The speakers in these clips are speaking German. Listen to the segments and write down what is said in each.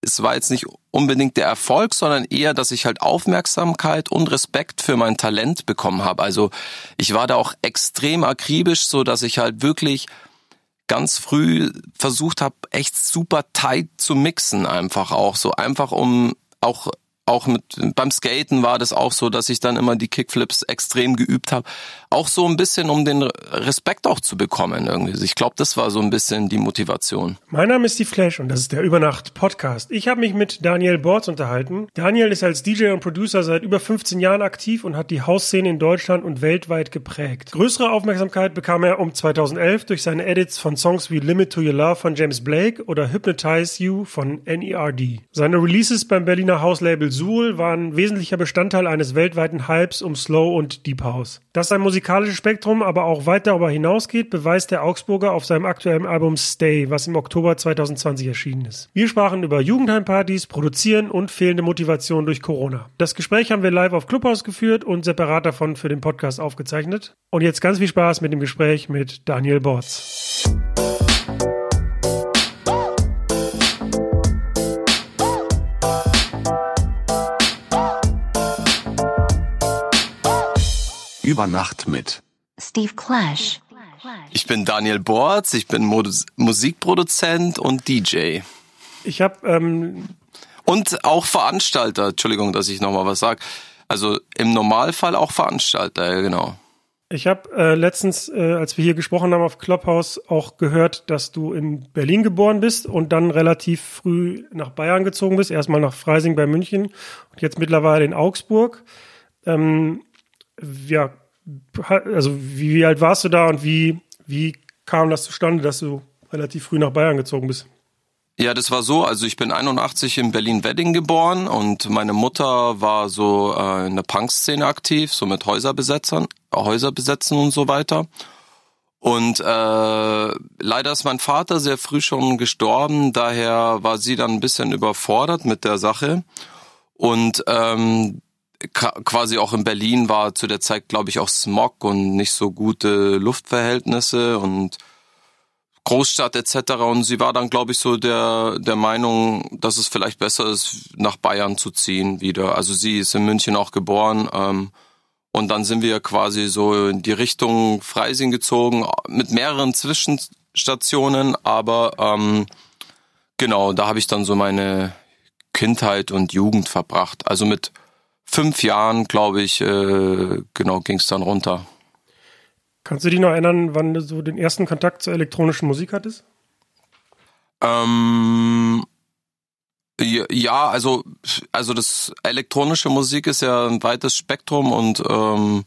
es war jetzt nicht unbedingt der Erfolg, sondern eher, dass ich halt Aufmerksamkeit und Respekt für mein Talent bekommen habe. Also ich war da auch extrem akribisch, so dass ich halt wirklich ganz früh versucht habe, echt super tight zu mixen, einfach auch so, einfach um auch auch mit beim Skaten war das auch so, dass ich dann immer die Kickflips extrem geübt habe. Auch so ein bisschen, um den Respekt auch zu bekommen irgendwie. Ich glaube, das war so ein bisschen die Motivation. Mein Name ist Steve Flash und das ist der Übernacht Podcast. Ich habe mich mit Daniel Borz unterhalten. Daniel ist als DJ und Producer seit über 15 Jahren aktiv und hat die Hausszene in Deutschland und weltweit geprägt. Größere Aufmerksamkeit bekam er um 2011 durch seine Edits von Songs wie Limit to Your Love von James Blake oder Hypnotize You von NERD. Seine Releases beim Berliner Hauslabel Suhl waren wesentlicher Bestandteil eines weltweiten Hypes um Slow und Deep House. Dass sein musikalisches Spektrum aber auch weit darüber hinausgeht, beweist der Augsburger auf seinem aktuellen Album Stay, was im Oktober 2020 erschienen ist. Wir sprachen über Jugendheimpartys, Produzieren und fehlende Motivation durch Corona. Das Gespräch haben wir live auf Clubhouse geführt und separat davon für den Podcast aufgezeichnet. Und jetzt ganz viel Spaß mit dem Gespräch mit Daniel Bortz. Über Nacht mit Steve Clash. Ich bin Daniel Bortz, ich bin Modus Musikproduzent und DJ. Ich habe ähm, Und auch Veranstalter, Entschuldigung, dass ich nochmal was sag. Also im Normalfall auch Veranstalter, ja genau. Ich habe äh, letztens, äh, als wir hier gesprochen haben auf Clubhouse, auch gehört, dass du in Berlin geboren bist und dann relativ früh nach Bayern gezogen bist. Erstmal nach Freising bei München und jetzt mittlerweile in Augsburg. Ähm, ja, also wie, wie alt warst du da und wie, wie kam das zustande, dass du relativ früh nach Bayern gezogen bist? Ja, das war so. Also ich bin 81 in Berlin-Wedding geboren und meine Mutter war so äh, in der Punk-Szene aktiv, so mit Häuserbesetzern, Häuser besetzen und so weiter. Und äh, leider ist mein Vater sehr früh schon gestorben, daher war sie dann ein bisschen überfordert mit der Sache. Und ähm, quasi auch in Berlin war zu der Zeit, glaube ich, auch Smog und nicht so gute Luftverhältnisse und Großstadt etc. Und sie war dann, glaube ich, so der, der Meinung, dass es vielleicht besser ist, nach Bayern zu ziehen wieder. Also sie ist in München auch geboren. Ähm, und dann sind wir quasi so in die Richtung Freising gezogen, mit mehreren Zwischenstationen. Aber ähm, genau, da habe ich dann so meine Kindheit und Jugend verbracht. Also mit fünf Jahren, glaube ich, äh, genau, ging es dann runter. Kannst du dich noch erinnern, wann du so den ersten Kontakt zur elektronischen Musik hattest? Ähm, ja, also, also das elektronische Musik ist ja ein weites Spektrum und ähm,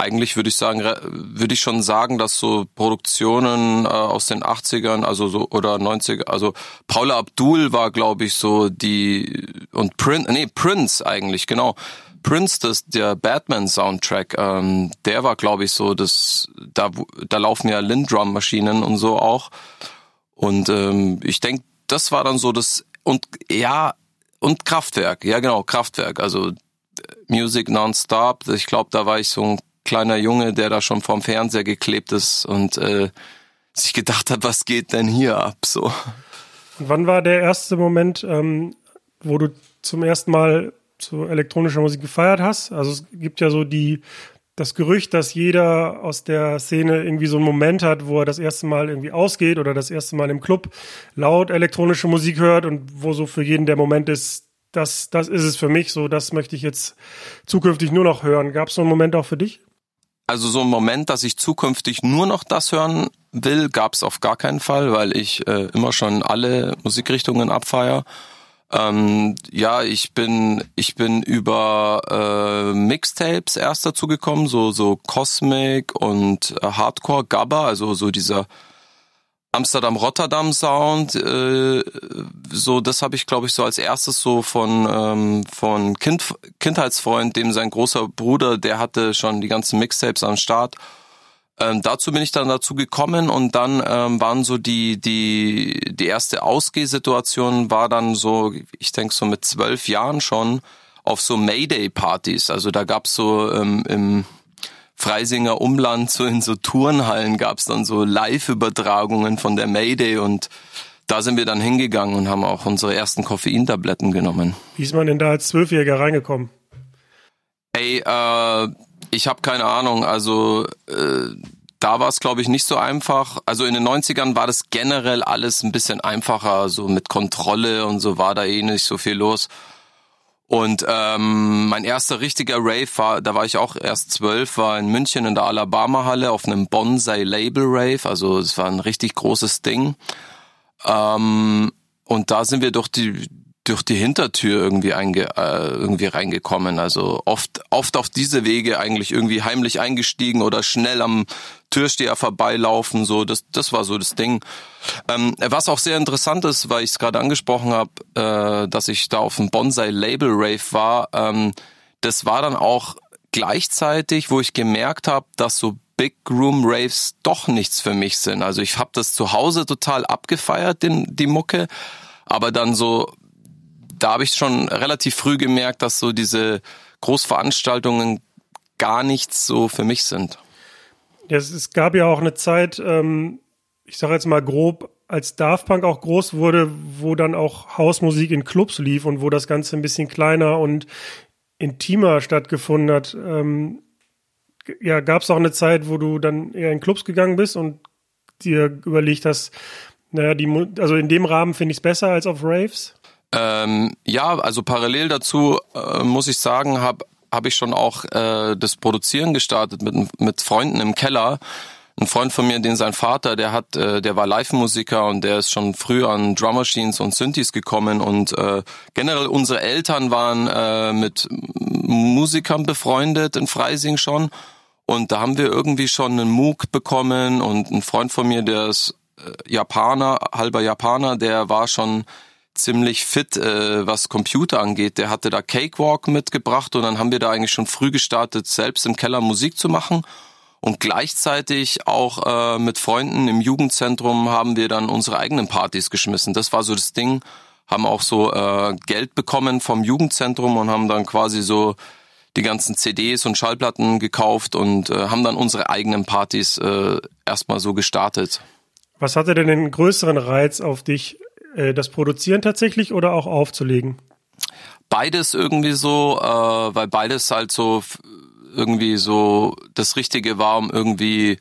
eigentlich würde ich sagen, würde ich schon sagen, dass so Produktionen äh, aus den 80ern, also so oder 90er, also Paula Abdul war, glaube ich, so die und Prince, nee, Prince eigentlich, genau. Prince, das der Batman Soundtrack, ähm, der war, glaube ich, so, das da da laufen ja Lindrum Maschinen und so auch. Und ähm, ich denke, das war dann so das und ja und Kraftwerk, ja genau Kraftwerk, also Music Nonstop. Ich glaube, da war ich so ein kleiner Junge, der da schon vorm Fernseher geklebt ist und äh, sich gedacht hat, was geht denn hier ab? So. Und wann war der erste Moment, ähm, wo du zum ersten Mal zu elektronischer Musik gefeiert hast? Also es gibt ja so die das Gerücht, dass jeder aus der Szene irgendwie so einen Moment hat, wo er das erste Mal irgendwie ausgeht oder das erste Mal im Club laut elektronische Musik hört und wo so für jeden der Moment ist, das, das ist es für mich, so das möchte ich jetzt zukünftig nur noch hören. Gab es so einen Moment auch für dich? Also so ein Moment, dass ich zukünftig nur noch das hören will, gab es auf gar keinen Fall, weil ich äh, immer schon alle Musikrichtungen abfeier. Ähm, ja, ich bin ich bin über äh, Mixtapes erst dazu gekommen, so so Cosmic und äh, Hardcore Gabba, also so dieser Amsterdam-Rotterdam Sound, äh, so das habe ich glaube ich so als erstes so von ähm, von kind, Kindheitsfreund, dem sein großer Bruder, der hatte schon die ganzen Mixtapes am Start. Ähm, dazu bin ich dann dazu gekommen und dann ähm, waren so die die die erste Ausgehsituation war dann so, ich denke so mit zwölf Jahren schon auf so Mayday-Partys. Also da gab's so ähm, im Freisinger Umland, so in so Turnhallen gab's dann so Live-Übertragungen von der Mayday und da sind wir dann hingegangen und haben auch unsere ersten Koffeintabletten genommen. Wie ist man denn da als Zwölfjähriger reingekommen? Ey, äh, ich habe keine Ahnung. Also äh, da war es, glaube ich, nicht so einfach. Also in den 90ern war das generell alles ein bisschen einfacher, so mit Kontrolle und so war da eh nicht so viel los. Und ähm, mein erster richtiger Rave war, da war ich auch erst zwölf, war in München in der Alabama-Halle auf einem Bonsai Label Rave. Also es war ein richtig großes Ding. Ähm, und da sind wir durch die durch die Hintertür irgendwie, einge, äh, irgendwie reingekommen. Also oft, oft auf diese Wege eigentlich irgendwie heimlich eingestiegen oder schnell am Türsteher vorbeilaufen. So, das, das war so das Ding. Ähm, was auch sehr interessant ist, weil ich es gerade angesprochen habe, äh, dass ich da auf dem Bonsai Label Rave war. Ähm, das war dann auch gleichzeitig, wo ich gemerkt habe, dass so Big Room Raves doch nichts für mich sind. Also ich habe das zu Hause total abgefeiert, den, die Mucke, aber dann so da habe ich schon relativ früh gemerkt, dass so diese Großveranstaltungen gar nichts so für mich sind. Ja, es, es gab ja auch eine Zeit, ähm, ich sage jetzt mal grob, als Daft Punk auch groß wurde, wo dann auch Hausmusik in Clubs lief und wo das Ganze ein bisschen kleiner und intimer stattgefunden hat. Ähm, ja, gab es auch eine Zeit, wo du dann eher in Clubs gegangen bist und dir überlegt hast, naja, die, also in dem Rahmen finde ich es besser als auf Raves? Ähm, ja, also parallel dazu äh, muss ich sagen, habe hab ich schon auch äh, das Produzieren gestartet mit, mit Freunden im Keller. Ein Freund von mir, den sein Vater, der hat, äh, der war Live-Musiker und der ist schon früh an Drum Machines und Synthes gekommen und äh, generell unsere Eltern waren äh, mit Musikern befreundet in Freising schon und da haben wir irgendwie schon einen MOOC bekommen und ein Freund von mir, der ist äh, Japaner, halber Japaner, der war schon ziemlich fit, äh, was Computer angeht. Der hatte da Cakewalk mitgebracht und dann haben wir da eigentlich schon früh gestartet, selbst im Keller Musik zu machen. Und gleichzeitig auch äh, mit Freunden im Jugendzentrum haben wir dann unsere eigenen Partys geschmissen. Das war so das Ding. Haben auch so äh, Geld bekommen vom Jugendzentrum und haben dann quasi so die ganzen CDs und Schallplatten gekauft und äh, haben dann unsere eigenen Partys äh, erstmal so gestartet. Was hatte denn den größeren Reiz auf dich äh, das Produzieren tatsächlich oder auch aufzulegen? Beides irgendwie so, äh, weil beides halt so irgendwie so das Richtige war, um irgendwie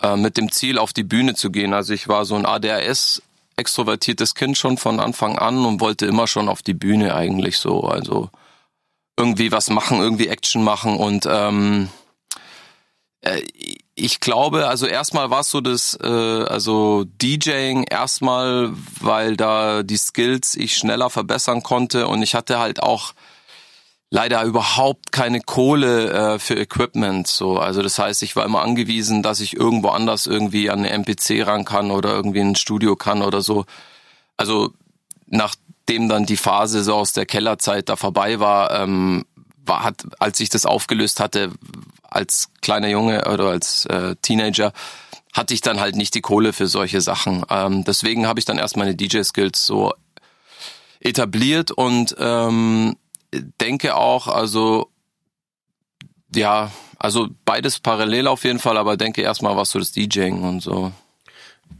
äh, mit dem Ziel auf die Bühne zu gehen. Also ich war so ein ADHS extrovertiertes Kind schon von Anfang an und wollte immer schon auf die Bühne eigentlich so. Also irgendwie was machen, irgendwie Action machen und ähm, äh, ich glaube, also erstmal war es so das, äh, also DJing erstmal, weil da die Skills ich schneller verbessern konnte und ich hatte halt auch leider überhaupt keine Kohle äh, für Equipment. So, also das heißt, ich war immer angewiesen, dass ich irgendwo anders irgendwie an eine MPC ran kann oder irgendwie ein Studio kann oder so. Also nachdem dann die Phase so aus der Kellerzeit da vorbei war, ähm, war hat, als ich das aufgelöst hatte, als kleiner Junge oder als äh, Teenager hatte ich dann halt nicht die Kohle für solche Sachen. Ähm, deswegen habe ich dann erst meine DJ-Skills so etabliert und ähm, denke auch, also ja, also beides parallel auf jeden Fall, aber denke erstmal was so das DJing und so.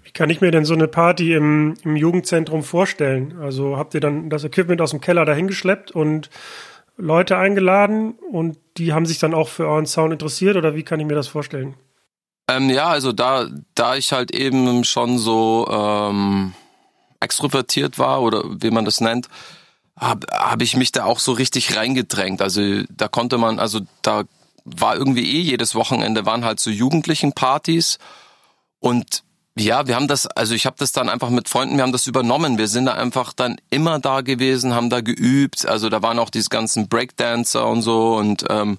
Wie kann ich mir denn so eine Party im, im Jugendzentrum vorstellen? Also habt ihr dann das Equipment aus dem Keller dahingeschleppt und Leute eingeladen und die haben sich dann auch für euren Sound interessiert oder wie kann ich mir das vorstellen? Ähm, ja, also da, da ich halt eben schon so ähm, extrovertiert war oder wie man das nennt, habe hab ich mich da auch so richtig reingedrängt. Also da konnte man, also da war irgendwie eh jedes Wochenende waren halt so jugendlichen Partys und ja, wir haben das, also ich habe das dann einfach mit Freunden, wir haben das übernommen. Wir sind da einfach dann immer da gewesen, haben da geübt. Also da waren auch diese ganzen Breakdancer und so und ähm,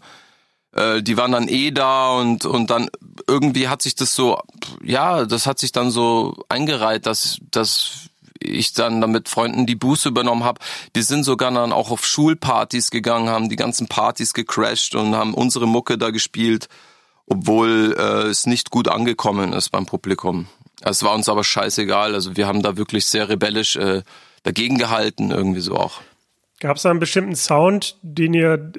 äh, die waren dann eh da und und dann irgendwie hat sich das so, ja, das hat sich dann so eingereiht, dass dass ich dann mit Freunden die Buße übernommen habe. Wir sind sogar dann auch auf Schulpartys gegangen, haben die ganzen Partys gecrashed und haben unsere Mucke da gespielt, obwohl äh, es nicht gut angekommen ist beim Publikum. Es war uns aber scheißegal. Also wir haben da wirklich sehr rebellisch äh, dagegen gehalten, irgendwie so auch. Gab es da einen bestimmten Sound, den ihr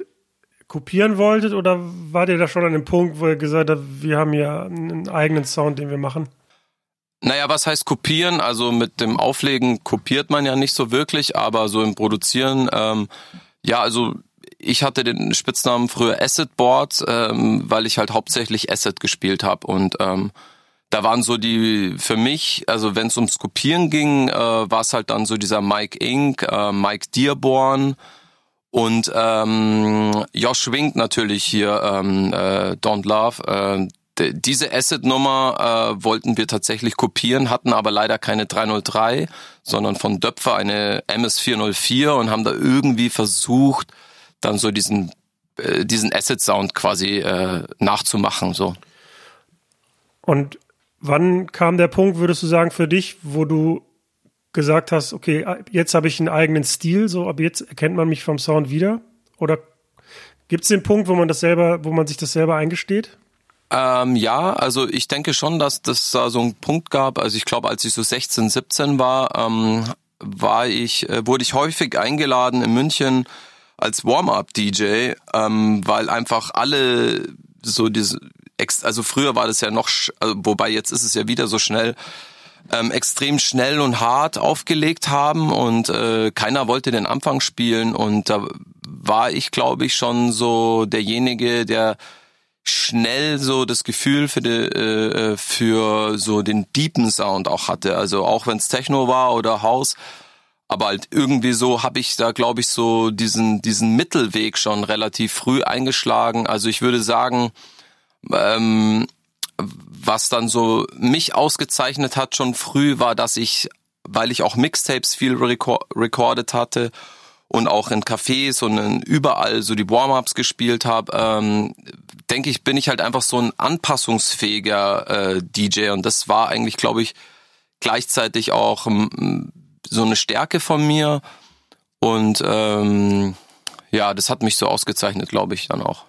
kopieren wolltet oder wart ihr da schon an dem Punkt, wo ihr gesagt habt, wir haben hier einen eigenen Sound, den wir machen? Naja, was heißt kopieren? Also mit dem Auflegen kopiert man ja nicht so wirklich, aber so im Produzieren, ähm, ja, also ich hatte den Spitznamen früher Acid Board, ähm, weil ich halt hauptsächlich Acid gespielt habe und ähm, da waren so die für mich, also wenn es ums Kopieren ging, äh, war es halt dann so dieser Mike Inc., äh, Mike Dearborn und ähm, Josh Wink natürlich hier, ähm, äh, Don't Love. Äh, diese Asset-Nummer äh, wollten wir tatsächlich kopieren, hatten aber leider keine 303, sondern von Döpfer eine MS404 und haben da irgendwie versucht, dann so diesen äh, diesen Asset-Sound quasi äh, nachzumachen. So. Und wann kam der Punkt, würdest du sagen, für dich, wo du gesagt hast, okay, jetzt habe ich einen eigenen Stil, so ab jetzt erkennt man mich vom Sound wieder? Oder gibt es den Punkt, wo man das selber, wo man sich das selber eingesteht? Ähm, ja, also ich denke schon, dass das da so einen Punkt gab. Also ich glaube, als ich so 16, 17 war, ähm, war ich, äh, wurde ich häufig eingeladen in München als Warm-up-DJ, ähm, weil einfach alle so diese, also früher war das ja noch, also wobei jetzt ist es ja wieder so schnell, ähm, extrem schnell und hart aufgelegt haben und äh, keiner wollte den Anfang spielen und da war ich, glaube ich, schon so derjenige, der schnell so das Gefühl für, die, äh, für so den deepen Sound auch hatte. Also auch wenn es Techno war oder House, aber halt irgendwie so habe ich da, glaube ich, so diesen diesen Mittelweg schon relativ früh eingeschlagen. Also ich würde sagen, ähm, was dann so mich ausgezeichnet hat schon früh, war, dass ich, weil ich auch Mixtapes viel recorded hatte und auch in Cafés und in überall so die Warm-ups gespielt habe, ähm, denke ich, bin ich halt einfach so ein anpassungsfähiger äh, DJ und das war eigentlich, glaube ich, gleichzeitig auch so eine Stärke von mir und ähm, ja, das hat mich so ausgezeichnet, glaube ich, dann auch.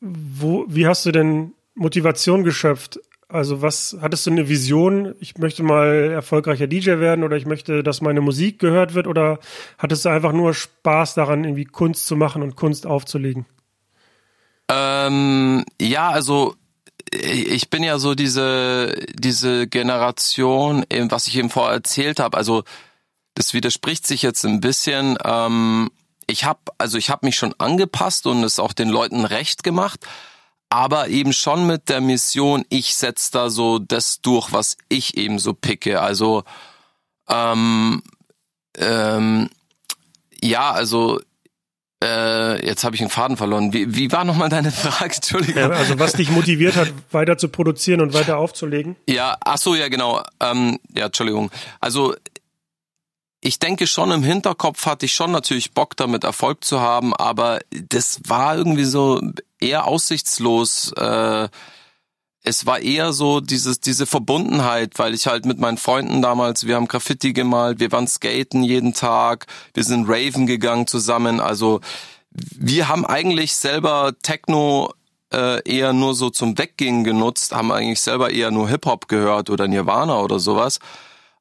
Wo, wie hast du denn Motivation geschöpft? Also was hattest du eine Vision? Ich möchte mal erfolgreicher DJ werden oder ich möchte, dass meine Musik gehört wird oder hattest du einfach nur Spaß daran, irgendwie Kunst zu machen und Kunst aufzulegen? Ähm, ja, also ich bin ja so diese diese Generation, was ich eben vorher erzählt habe. Also das widerspricht sich jetzt ein bisschen. Ähm, ich habe also ich habe mich schon angepasst und es auch den Leuten recht gemacht aber eben schon mit der Mission, ich setze da so das durch, was ich eben so picke. Also ähm, ähm, ja, also äh, jetzt habe ich einen Faden verloren. Wie, wie war nochmal deine Frage? Entschuldigung. Ja, also was dich motiviert hat, weiter zu produzieren und weiter aufzulegen? Ja, ach so, ja genau. Ähm, ja, Entschuldigung. Also ich denke schon im Hinterkopf hatte ich schon natürlich Bock damit Erfolg zu haben, aber das war irgendwie so eher aussichtslos. Äh, es war eher so dieses, diese Verbundenheit, weil ich halt mit meinen Freunden damals, wir haben Graffiti gemalt, wir waren skaten jeden Tag, wir sind Raven gegangen zusammen. Also wir haben eigentlich selber Techno äh, eher nur so zum Weggehen genutzt, haben eigentlich selber eher nur Hip-Hop gehört oder Nirvana oder sowas.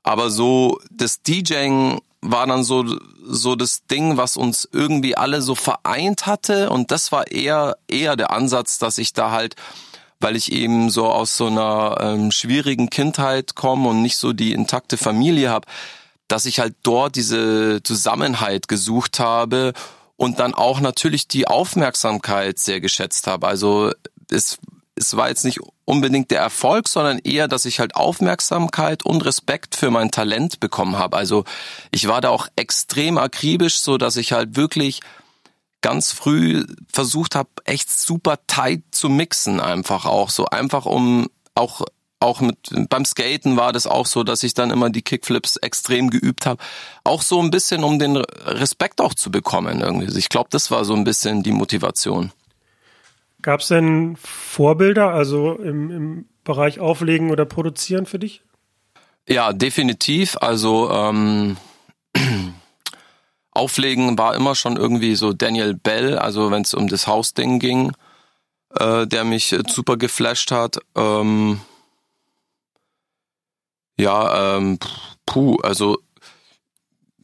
Aber so das DJing war dann so so das Ding, was uns irgendwie alle so vereint hatte und das war eher eher der Ansatz, dass ich da halt weil ich eben so aus so einer ähm, schwierigen Kindheit komme und nicht so die intakte Familie habe, dass ich halt dort diese Zusammenhalt gesucht habe und dann auch natürlich die Aufmerksamkeit sehr geschätzt habe. Also es es war jetzt nicht unbedingt der Erfolg, sondern eher, dass ich halt Aufmerksamkeit und Respekt für mein Talent bekommen habe. Also ich war da auch extrem akribisch, so dass ich halt wirklich ganz früh versucht habe, echt super tight zu mixen, einfach auch so einfach um auch auch mit beim Skaten war das auch so, dass ich dann immer die Kickflips extrem geübt habe, auch so ein bisschen um den Respekt auch zu bekommen irgendwie. Ich glaube, das war so ein bisschen die Motivation. Gab es denn Vorbilder, also im, im Bereich Auflegen oder Produzieren für dich? Ja, definitiv. Also ähm, Auflegen war immer schon irgendwie so Daniel Bell, also wenn es um das Hausding ging, äh, der mich äh, super geflasht hat. Ähm, ja, ähm, puh, also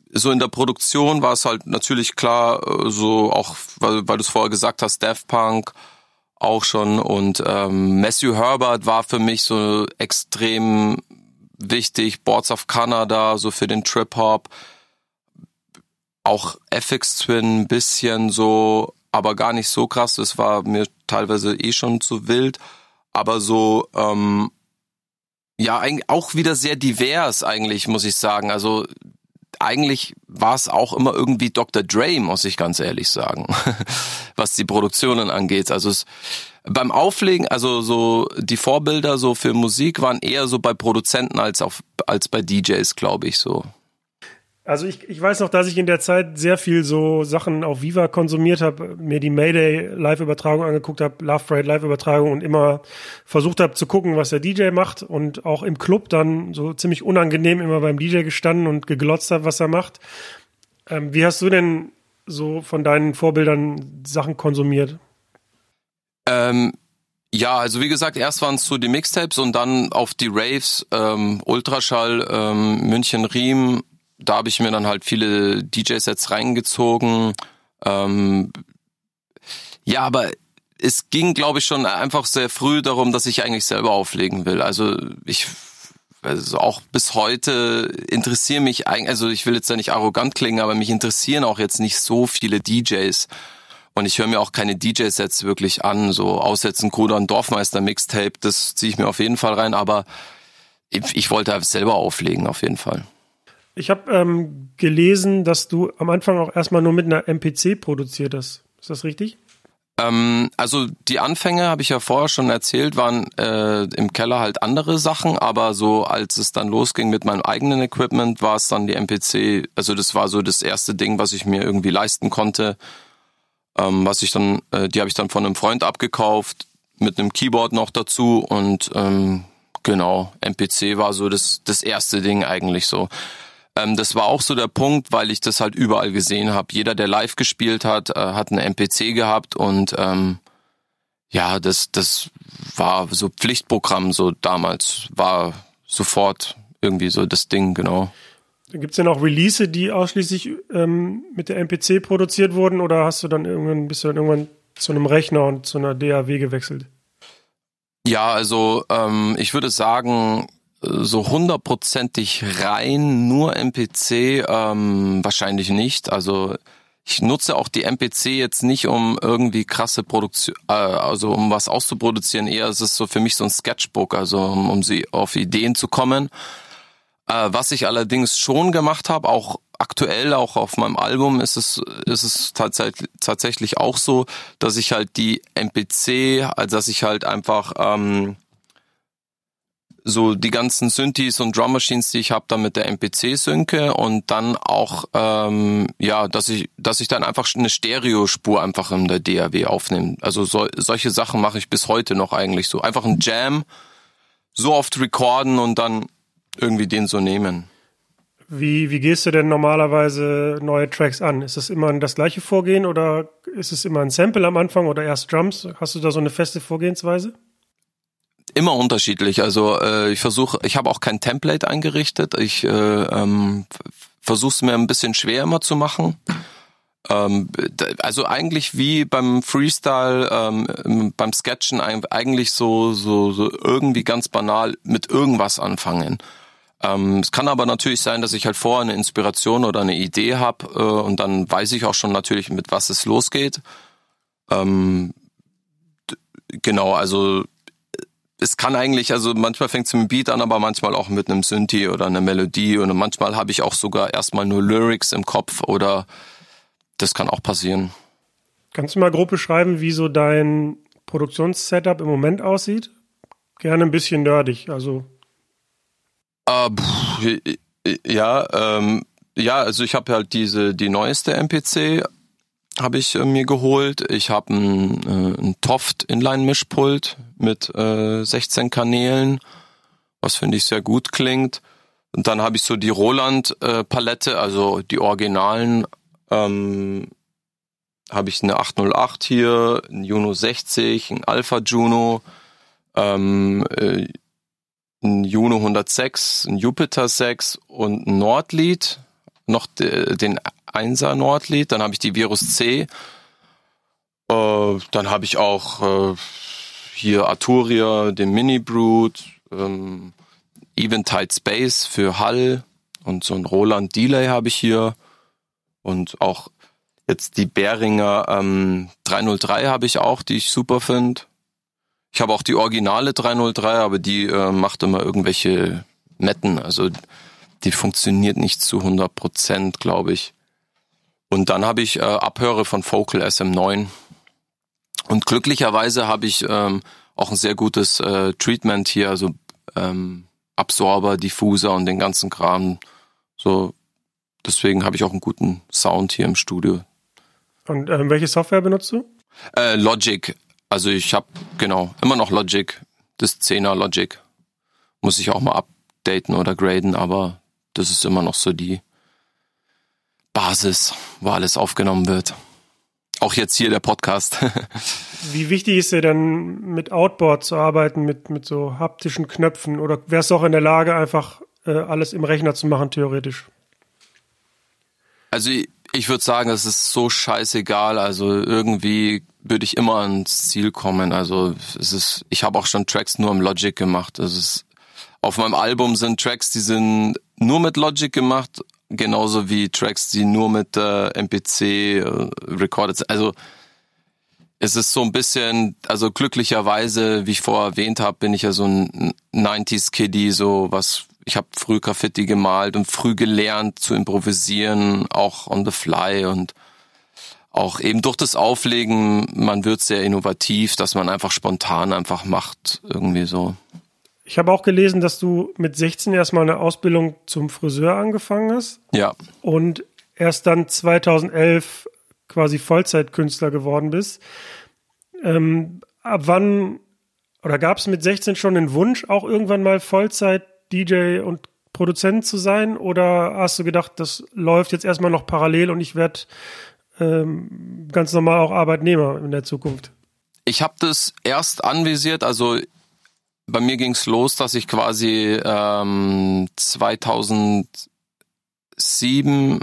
so in der Produktion war es halt natürlich klar, äh, so auch, weil, weil du es vorher gesagt hast, Daft Punk, auch schon und ähm, Matthew Herbert war für mich so extrem wichtig, Boards of Canada, so für den Trip-Hop. Auch FX Twin ein bisschen so, aber gar nicht so krass. Das war mir teilweise eh schon zu wild. Aber so, ähm, ja, auch wieder sehr divers eigentlich, muss ich sagen. Also eigentlich war es auch immer irgendwie Dr. Dre, muss ich ganz ehrlich sagen, was die Produktionen angeht. Also es, beim Auflegen, also so die Vorbilder so für Musik waren eher so bei Produzenten als auf als bei DJs, glaube ich so. Also ich, ich weiß noch, dass ich in der Zeit sehr viel so Sachen auf Viva konsumiert habe, mir die Mayday Live-Übertragung angeguckt habe, Love Parade Live-Übertragung und immer versucht habe zu gucken, was der DJ macht und auch im Club dann so ziemlich unangenehm immer beim DJ gestanden und geglotzt habe, was er macht. Ähm, wie hast du denn so von deinen Vorbildern Sachen konsumiert? Ähm, ja, also wie gesagt, erst waren es so die Mixtapes und dann auf die Raves, ähm, Ultraschall, ähm, München Riem, da habe ich mir dann halt viele DJ-Sets reingezogen. Ähm, ja, aber es ging, glaube ich, schon einfach sehr früh darum, dass ich eigentlich selber auflegen will. Also ich also auch bis heute interessieren mich eigentlich, also ich will jetzt da nicht arrogant klingen, aber mich interessieren auch jetzt nicht so viele DJs. Und ich höre mir auch keine DJ-Sets wirklich an, so aussetzen Kruder und Dorfmeister Mixtape, das ziehe ich mir auf jeden Fall rein, aber ich, ich wollte selber auflegen, auf jeden Fall. Ich habe ähm, gelesen, dass du am Anfang auch erstmal nur mit einer MPC produziert hast. Ist das richtig? Ähm, also die Anfänge, habe ich ja vorher schon erzählt, waren äh, im Keller halt andere Sachen, aber so als es dann losging mit meinem eigenen Equipment, war es dann die MPC. Also das war so das erste Ding, was ich mir irgendwie leisten konnte. Ähm, was ich dann, äh, die habe ich dann von einem Freund abgekauft, mit einem Keyboard noch dazu und ähm, genau, MPC war so das, das erste Ding eigentlich so. Ähm, das war auch so der Punkt, weil ich das halt überall gesehen habe. Jeder, der live gespielt hat, äh, hat eine MPC gehabt und ähm, ja, das, das war so Pflichtprogramm so damals, war sofort irgendwie so das Ding, genau. Gibt es denn auch Release, die ausschließlich ähm, mit der MPC produziert wurden oder hast du dann irgendwann, bist du dann irgendwann zu einem Rechner und zu einer DAW gewechselt? Ja, also ähm, ich würde sagen, so hundertprozentig rein nur MPC ähm, wahrscheinlich nicht. Also ich nutze auch die MPC jetzt nicht, um irgendwie krasse Produktion, äh, also um was auszuproduzieren. Eher ist es so für mich so ein Sketchbook, also um, um sie auf Ideen zu kommen. Äh, was ich allerdings schon gemacht habe, auch aktuell, auch auf meinem Album, ist es, ist es tatsächlich, tatsächlich auch so, dass ich halt die MPC, also dass ich halt einfach ähm, so die ganzen Synthes und Drum Machines, die ich habe, dann mit der MPC synke und dann auch ähm, ja, dass ich dass ich dann einfach eine Stereospur einfach in der DAW aufnehme. Also so, solche Sachen mache ich bis heute noch eigentlich so. Einfach ein Jam so oft recorden und dann irgendwie den so nehmen. Wie, wie gehst du denn normalerweise neue Tracks an? Ist es immer das gleiche Vorgehen oder ist es immer ein Sample am Anfang oder erst Drums? Hast du da so eine feste Vorgehensweise? Immer unterschiedlich. Also äh, ich versuche, ich habe auch kein Template eingerichtet. Ich äh, ähm, versuche es mir ein bisschen schwer immer zu machen. Ähm, also eigentlich wie beim Freestyle, ähm, beim Sketchen eigentlich so, so, so irgendwie ganz banal mit irgendwas anfangen. Ähm, es kann aber natürlich sein, dass ich halt vorher eine Inspiration oder eine Idee habe äh, und dann weiß ich auch schon natürlich, mit was es losgeht. Ähm, genau, also es kann eigentlich, also manchmal fängt es mit einem Beat an, aber manchmal auch mit einem Synthi oder einer Melodie und manchmal habe ich auch sogar erstmal nur Lyrics im Kopf oder das kann auch passieren. Kannst du mal grob beschreiben, wie so dein Produktionssetup im Moment aussieht? Gerne ein bisschen nerdig, also. Äh, pff, ja, ähm, ja, also ich habe halt diese die neueste MPC habe ich äh, mir geholt. Ich habe ein, äh, ein Toft Inline Mischpult mit äh, 16 Kanälen, was finde ich sehr gut klingt. Und dann habe ich so die Roland äh, Palette, also die Originalen. Ähm, habe ich eine 808 hier, ein Juno 60, ein Alpha Juno, ähm, äh, ein Juno 106, ein Jupiter 6 und ein Nordlied, noch de, den 1er Nordlied, dann habe ich die Virus C, äh, dann habe ich auch äh, hier Arturia, den Mini Brood, ähm, Eventide Space für Hall und so ein Roland Delay habe ich hier und auch jetzt die Behringer ähm, 303 habe ich auch, die ich super finde. Ich habe auch die originale 303, aber die äh, macht immer irgendwelche Metten, also die funktioniert nicht zu 100 Prozent, glaube ich. Und dann habe ich äh, Abhöre von Focal SM9. Und glücklicherweise habe ich ähm, auch ein sehr gutes äh, Treatment hier, also ähm, Absorber, Diffuser und den ganzen Kram. So, deswegen habe ich auch einen guten Sound hier im Studio. Und ähm, welche Software benutzt du? Äh, Logic. Also ich habe genau immer noch Logic, das 10er Logic. Muss ich auch mal updaten oder graden, aber das ist immer noch so die Basis, wo alles aufgenommen wird. Auch jetzt hier der Podcast. Wie wichtig ist dir denn mit Outboard zu arbeiten, mit, mit so haptischen Knöpfen? Oder wärst du auch in der Lage, einfach äh, alles im Rechner zu machen, theoretisch? Also ich, ich würde sagen, es ist so scheißegal. Also irgendwie würde ich immer ans Ziel kommen. Also es ist, ich habe auch schon Tracks nur im Logic gemacht. Es, auf meinem Album sind Tracks, die sind nur mit Logic gemacht genauso wie Tracks, die nur mit äh, MPC äh, recorded sind. Also es ist so ein bisschen, also glücklicherweise, wie ich vorher erwähnt habe, bin ich ja so ein 90s Kiddie, so was ich habe früh Graffiti gemalt und früh gelernt zu improvisieren, auch on the fly und auch eben durch das Auflegen, man wird sehr innovativ, dass man einfach spontan einfach macht, irgendwie so. Ich habe auch gelesen, dass du mit 16 erstmal eine Ausbildung zum Friseur angefangen hast. Ja. Und erst dann 2011 quasi Vollzeitkünstler geworden bist. Ähm, ab wann oder gab es mit 16 schon den Wunsch, auch irgendwann mal Vollzeit-DJ und Produzent zu sein? Oder hast du gedacht, das läuft jetzt erstmal noch parallel und ich werde ähm, ganz normal auch Arbeitnehmer in der Zukunft? Ich habe das erst anvisiert, also bei mir ging's los, dass ich quasi ähm, 2007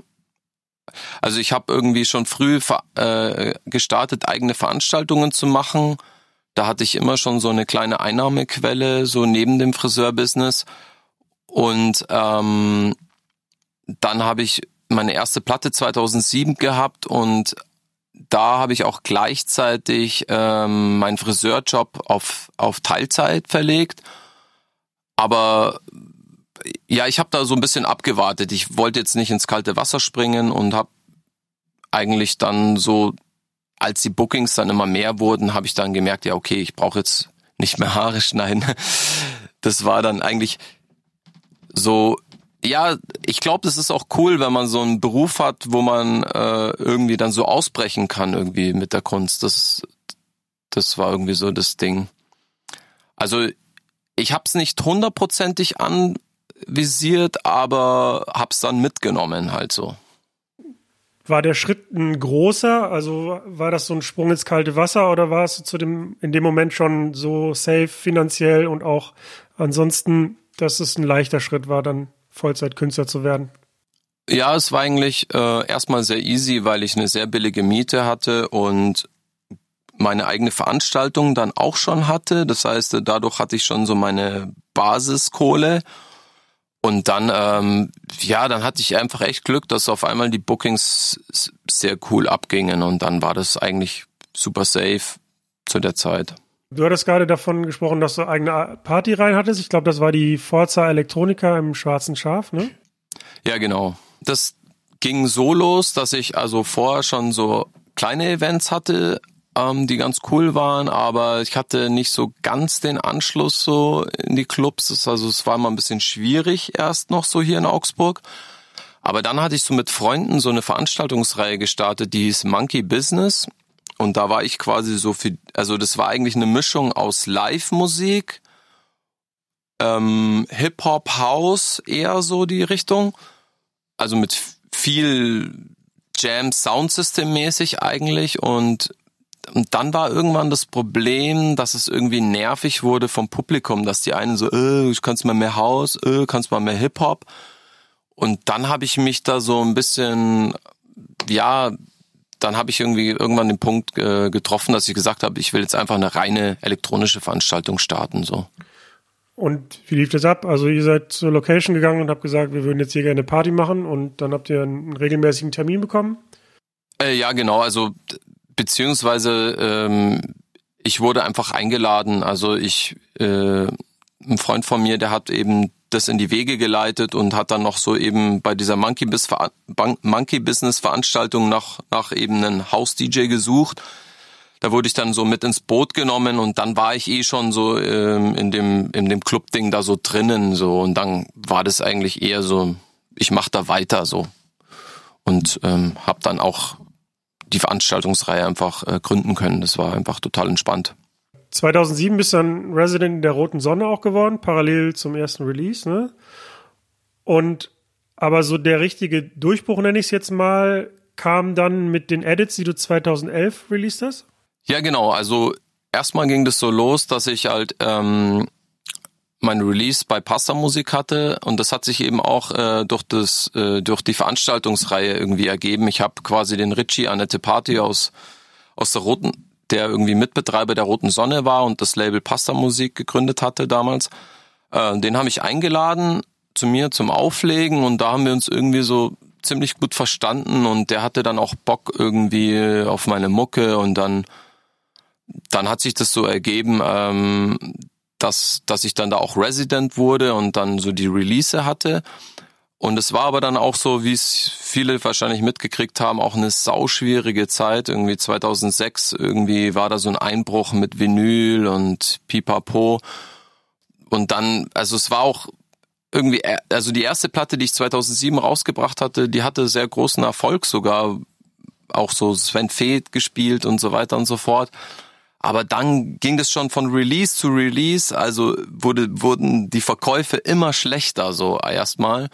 also ich habe irgendwie schon früh äh, gestartet, eigene Veranstaltungen zu machen. Da hatte ich immer schon so eine kleine Einnahmequelle, so neben dem Friseurbusiness. Und ähm, dann habe ich meine erste Platte 2007 gehabt und da habe ich auch gleichzeitig ähm, meinen Friseurjob auf, auf Teilzeit verlegt. Aber ja, ich habe da so ein bisschen abgewartet. Ich wollte jetzt nicht ins kalte Wasser springen und habe eigentlich dann so, als die Bookings dann immer mehr wurden, habe ich dann gemerkt, ja, okay, ich brauche jetzt nicht mehr Haare schneiden. Das war dann eigentlich so ja, ich glaube, das ist auch cool, wenn man so einen Beruf hat, wo man äh, irgendwie dann so ausbrechen kann irgendwie mit der Kunst. Das, das war irgendwie so das Ding. Also ich habe es nicht hundertprozentig anvisiert, aber hab's dann mitgenommen halt so. War der Schritt ein großer? Also war das so ein Sprung ins kalte Wasser oder war es zu dem in dem Moment schon so safe finanziell und auch ansonsten, dass es ein leichter Schritt war, dann Vollzeitkünstler zu werden? Ja, es war eigentlich äh, erstmal sehr easy, weil ich eine sehr billige Miete hatte und meine eigene Veranstaltung dann auch schon hatte. Das heißt, dadurch hatte ich schon so meine Basiskohle. Und dann, ähm, ja, dann hatte ich einfach echt Glück, dass auf einmal die Bookings sehr cool abgingen und dann war das eigentlich super safe zu der Zeit. Du hattest gerade davon gesprochen, dass du eigene Party rein hattest. Ich glaube, das war die Forza Electronica im Schwarzen Schaf, ne? Ja, genau. Das ging so los, dass ich also vorher schon so kleine Events hatte, ähm, die ganz cool waren, aber ich hatte nicht so ganz den Anschluss so in die Clubs. Also es war immer ein bisschen schwierig erst noch so hier in Augsburg. Aber dann hatte ich so mit Freunden so eine Veranstaltungsreihe gestartet, die hieß Monkey Business. Und da war ich quasi so für, also das war eigentlich eine Mischung aus Live-Musik, ähm, Hip-Hop, House, eher so die Richtung. Also mit viel Jam Soundsystem mäßig eigentlich und und dann war irgendwann das Problem, dass es irgendwie nervig wurde vom Publikum, dass die einen so, äh, kannst mal mehr House, äh, kannst mal mehr Hip Hop. Und dann habe ich mich da so ein bisschen, ja, dann habe ich irgendwie irgendwann den Punkt äh, getroffen, dass ich gesagt habe, ich will jetzt einfach eine reine elektronische Veranstaltung starten. So. Und wie lief das ab? Also ihr seid zur Location gegangen und habt gesagt, wir würden jetzt hier gerne eine Party machen und dann habt ihr einen regelmäßigen Termin bekommen? Äh, ja, genau. Also beziehungsweise ähm, ich wurde einfach eingeladen. Also ich, äh, ein Freund von mir, der hat eben das in die Wege geleitet und hat dann noch so eben bei dieser Monkey, Business Veranstaltung nach, nach eben einen House DJ gesucht. Da wurde ich dann so mit ins Boot genommen und dann war ich eh schon so ähm, in dem in dem Club-Ding da so drinnen so und dann war das eigentlich eher so, ich mach da weiter so und ähm, habe dann auch die Veranstaltungsreihe einfach äh, gründen können. Das war einfach total entspannt. 2007 bist du dann Resident der Roten Sonne auch geworden, parallel zum ersten Release, ne? Und aber so der richtige Durchbruch, nenne ich es jetzt mal, kam dann mit den Edits, die du 2011 released hast? Ja, genau. Also erstmal ging das so los, dass ich halt ähm, mein Release bei Pasta Musik hatte und das hat sich eben auch äh, durch das äh, durch die Veranstaltungsreihe irgendwie ergeben. Ich habe quasi den Richie Annette Party aus aus der roten der irgendwie Mitbetreiber der Roten Sonne war und das Label Pasta Musik gegründet hatte damals. Äh, den habe ich eingeladen zu mir zum Auflegen und da haben wir uns irgendwie so ziemlich gut verstanden und der hatte dann auch Bock irgendwie auf meine Mucke und dann dann hat sich das so ergeben, ähm, dass dass ich dann da auch Resident wurde und dann so die Release hatte und es war aber dann auch so, wie es viele wahrscheinlich mitgekriegt haben, auch eine sauschwierige Zeit. Irgendwie 2006, irgendwie war da so ein Einbruch mit Vinyl und Pipapo. Und dann, also es war auch irgendwie, also die erste Platte, die ich 2007 rausgebracht hatte, die hatte sehr großen Erfolg sogar. Auch so Sven Feth gespielt und so weiter und so fort. Aber dann ging das schon von Release zu Release, also wurde, wurden die Verkäufe immer schlechter, so erstmal.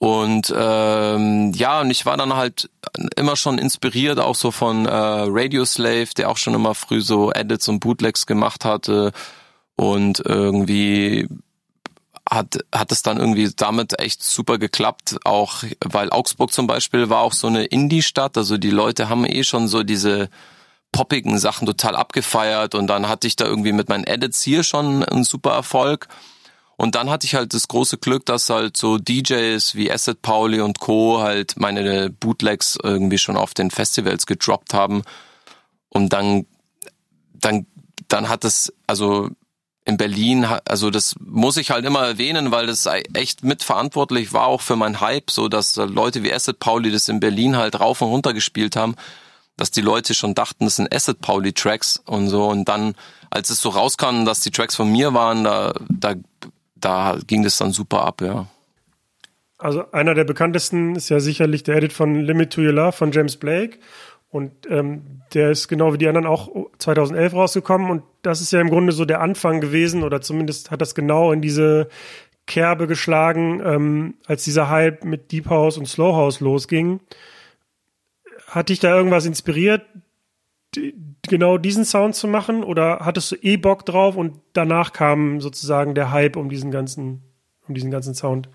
Und ähm, ja, und ich war dann halt immer schon inspiriert, auch so von äh, Radio Slave, der auch schon immer früh so Edits und Bootlegs gemacht hatte. Und irgendwie hat, hat es dann irgendwie damit echt super geklappt, auch weil Augsburg zum Beispiel war auch so eine Indie-Stadt, also die Leute haben eh schon so diese poppigen Sachen total abgefeiert und dann hatte ich da irgendwie mit meinen Edits hier schon einen super Erfolg. Und dann hatte ich halt das große Glück, dass halt so DJs wie Asset Pauli und Co. halt meine Bootlegs irgendwie schon auf den Festivals gedroppt haben. Und dann, dann, dann hat es, also in Berlin, also das muss ich halt immer erwähnen, weil das echt mitverantwortlich war auch für meinen Hype, so dass Leute wie Asset Pauli das in Berlin halt rauf und runter gespielt haben, dass die Leute schon dachten, das sind Asset Pauli Tracks und so und dann, als es so rauskam, dass die Tracks von mir waren, da, da da ging das dann super ab, ja. Also einer der bekanntesten ist ja sicherlich der Edit von Limit to Your Love von James Blake. Und ähm, der ist genau wie die anderen auch 2011 rausgekommen. Und das ist ja im Grunde so der Anfang gewesen, oder zumindest hat das genau in diese Kerbe geschlagen, ähm, als dieser Hype mit Deep House und Slow House losging. Hat dich da irgendwas inspiriert, genau diesen Sound zu machen oder hattest du eh Bock drauf und danach kam sozusagen der Hype um diesen ganzen, um diesen ganzen Sound?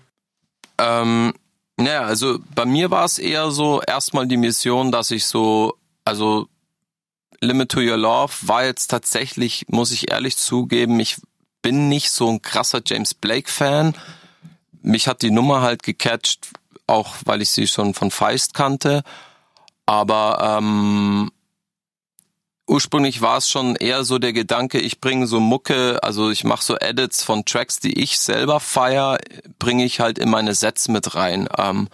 Ähm, naja, also bei mir war es eher so erstmal die Mission, dass ich so, also Limit to Your Love war jetzt tatsächlich, muss ich ehrlich zugeben, ich bin nicht so ein krasser James Blake Fan. Mich hat die Nummer halt gecatcht, auch weil ich sie schon von Feist kannte. Aber ähm, ursprünglich war es schon eher so der Gedanke, ich bringe so Mucke, also ich mache so Edits von Tracks, die ich selber feier, bringe ich halt in meine Sets mit rein. Ähm,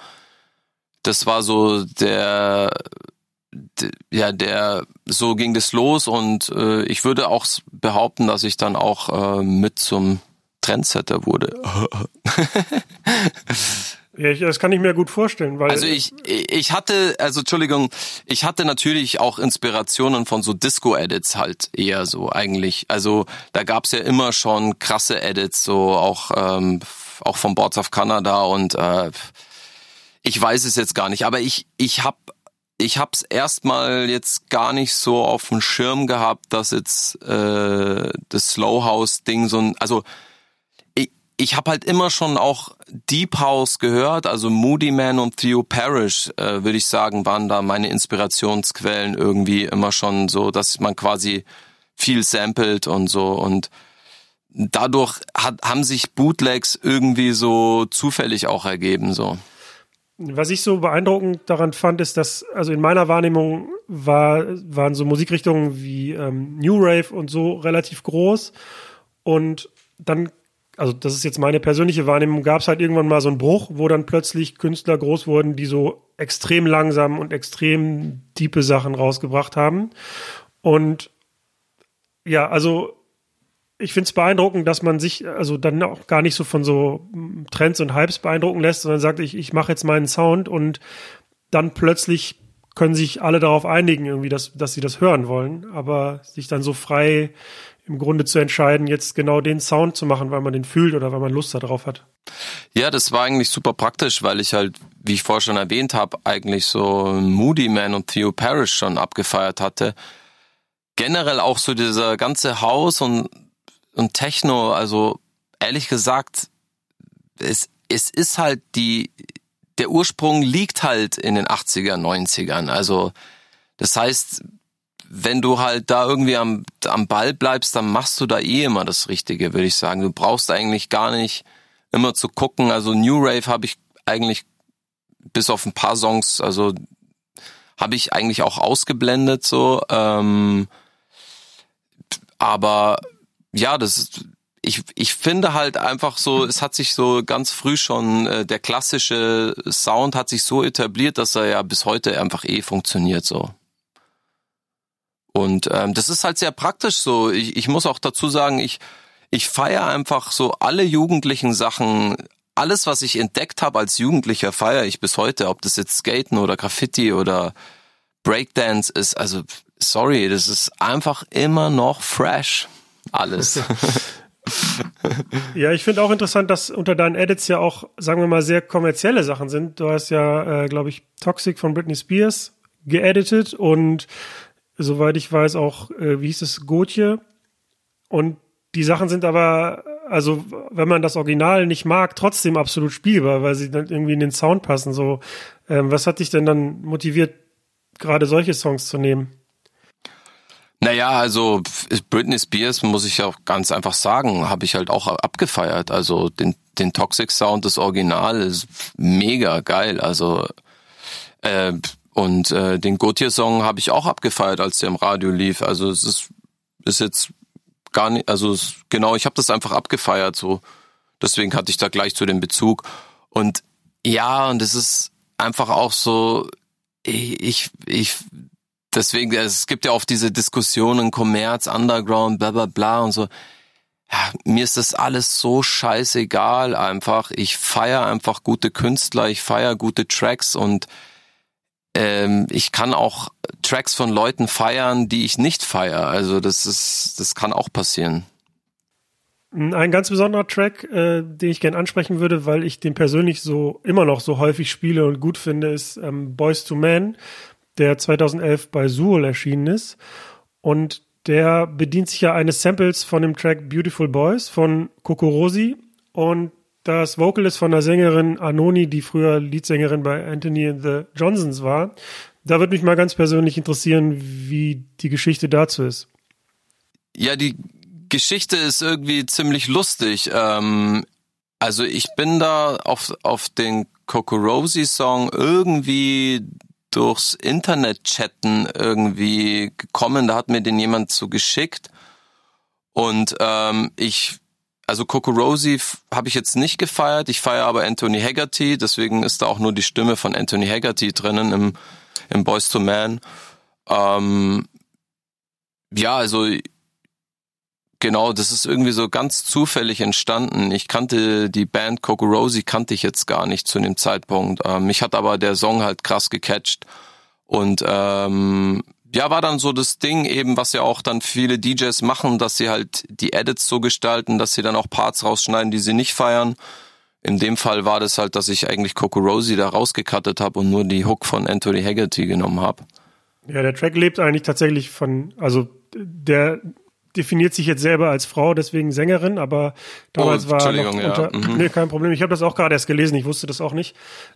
das war so der, der, ja, der, so ging das los und äh, ich würde auch behaupten, dass ich dann auch äh, mit zum Trendsetter wurde. Ich, das kann ich mir gut vorstellen, weil. Also ich, ich hatte, also Entschuldigung, ich hatte natürlich auch Inspirationen von so Disco-Edits halt eher so eigentlich. Also da gab's ja immer schon krasse Edits, so auch, ähm, auch von Boards of Canada und äh, ich weiß es jetzt gar nicht, aber ich, ich hab ich hab's erstmal jetzt gar nicht so auf dem Schirm gehabt, dass jetzt äh, das Slow House Ding so ein, also ich habe halt immer schon auch Deep House gehört, also Moody Man und Theo Parrish, äh, würde ich sagen, waren da meine Inspirationsquellen irgendwie immer schon so, dass man quasi viel samplet und so und dadurch hat, haben sich Bootlegs irgendwie so zufällig auch ergeben, so. Was ich so beeindruckend daran fand, ist, dass, also in meiner Wahrnehmung war, waren so Musikrichtungen wie ähm, New Rave und so relativ groß. Und dann, also das ist jetzt meine persönliche Wahrnehmung, gab es halt irgendwann mal so einen Bruch, wo dann plötzlich Künstler groß wurden, die so extrem langsam und extrem tiefe Sachen rausgebracht haben. Und ja, also ich finde es beeindruckend, dass man sich also dann auch gar nicht so von so Trends und Hypes beeindrucken lässt, sondern sagt, ich, ich mache jetzt meinen Sound und dann plötzlich können sich alle darauf einigen, irgendwie, dass, dass sie das hören wollen, aber sich dann so frei im Grunde zu entscheiden, jetzt genau den Sound zu machen, weil man den fühlt oder weil man Lust darauf hat. Ja, das war eigentlich super praktisch, weil ich halt, wie ich vorher schon erwähnt habe, eigentlich so Moody Man und Theo Parrish schon abgefeiert hatte. Generell auch so dieser ganze Haus und und Techno, also ehrlich gesagt, es, es ist halt die, der Ursprung liegt halt in den 80er, 90ern. Also das heißt, wenn du halt da irgendwie am, am Ball bleibst, dann machst du da eh immer das Richtige, würde ich sagen. Du brauchst eigentlich gar nicht immer zu gucken. Also New Rave habe ich eigentlich bis auf ein paar Songs, also habe ich eigentlich auch ausgeblendet so. Ähm, aber ja, das ist, ich, ich finde halt einfach so, es hat sich so ganz früh schon, äh, der klassische Sound hat sich so etabliert, dass er ja bis heute einfach eh funktioniert so. Und ähm, das ist halt sehr praktisch so. Ich, ich muss auch dazu sagen, ich, ich feiere einfach so alle jugendlichen Sachen, alles, was ich entdeckt habe als Jugendlicher, feiere ich bis heute, ob das jetzt Skaten oder Graffiti oder Breakdance ist. Also, sorry, das ist einfach immer noch fresh alles. ja, ich finde auch interessant, dass unter deinen Edits ja auch, sagen wir mal, sehr kommerzielle Sachen sind. Du hast ja, äh, glaube ich, Toxic von Britney Spears geeditet und soweit ich weiß auch, äh, wie hieß es, Gotje. Und die Sachen sind aber, also wenn man das Original nicht mag, trotzdem absolut spielbar, weil sie dann irgendwie in den Sound passen. So, ähm, was hat dich denn dann motiviert, gerade solche Songs zu nehmen? Naja, also Britney Spears, muss ich auch ganz einfach sagen, habe ich halt auch abgefeiert. Also den, den Toxic Sound des Original ist mega geil. Also äh, und äh, den Gautier-Song habe ich auch abgefeiert, als der im Radio lief. Also es ist, ist jetzt gar nicht, also es, genau, ich habe das einfach abgefeiert. So, deswegen hatte ich da gleich zu dem Bezug. Und ja, und es ist einfach auch so, ich, ich deswegen, es gibt ja oft diese Diskussionen, Kommerz, Underground, bla bla bla und so. Ja, mir ist das alles so scheißegal einfach. Ich feier einfach gute Künstler, ich feier gute Tracks und ähm, ich kann auch Tracks von Leuten feiern, die ich nicht feier. Also das ist, das kann auch passieren. Ein ganz besonderer Track, äh, den ich gern ansprechen würde, weil ich den persönlich so immer noch so häufig spiele und gut finde, ist ähm, Boys to Men der 2011 bei Suhl erschienen ist. Und der bedient sich ja eines Samples von dem Track Beautiful Boys von Kokorosi. Und das Vocal ist von der Sängerin Anoni, die früher Leadsängerin bei Anthony and the Johnsons war. Da würde mich mal ganz persönlich interessieren, wie die Geschichte dazu ist. Ja, die Geschichte ist irgendwie ziemlich lustig. Ähm, also ich bin da auf, auf den Kokorosi Song irgendwie durchs Internet chatten irgendwie gekommen. Da hat mir den jemand so geschickt. Und ähm, ich, also Coco Rosie habe ich jetzt nicht gefeiert. Ich feiere aber Anthony Haggerty. Deswegen ist da auch nur die Stimme von Anthony Haggerty drinnen im, im Boys to Man. Ähm, ja, also Genau, das ist irgendwie so ganz zufällig entstanden. Ich kannte die Band Coco Rosie kannte ich jetzt gar nicht zu dem Zeitpunkt. Ähm, mich hat aber der Song halt krass gecatcht und ähm, ja, war dann so das Ding eben, was ja auch dann viele DJs machen, dass sie halt die Edits so gestalten, dass sie dann auch Parts rausschneiden, die sie nicht feiern. In dem Fall war das halt, dass ich eigentlich Coco Rosie da rausgekattet habe und nur die Hook von Anthony Haggerty genommen habe. Ja, der Track lebt eigentlich tatsächlich von, also der definiert sich jetzt selber als Frau, deswegen Sängerin, aber damals oh, war noch unter, ja. mhm. nee, kein Problem. Ich habe das auch gerade erst gelesen, ich wusste das auch nicht,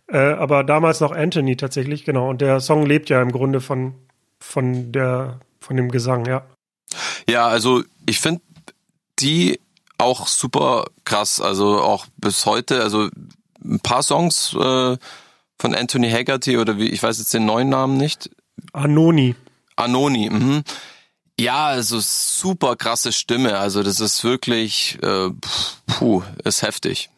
äh, aber damals noch Anthony tatsächlich, genau. Und der Song lebt ja im Grunde von von der von dem Gesang, ja. Ja, also ich finde die auch super krass. Also auch bis heute, also ein paar Songs äh, von Anthony Haggerty oder wie, ich weiß jetzt den neuen Namen nicht. Anoni. Anoni, mhm. Ja, also super krasse Stimme. Also das ist wirklich, äh, puh, ist heftig.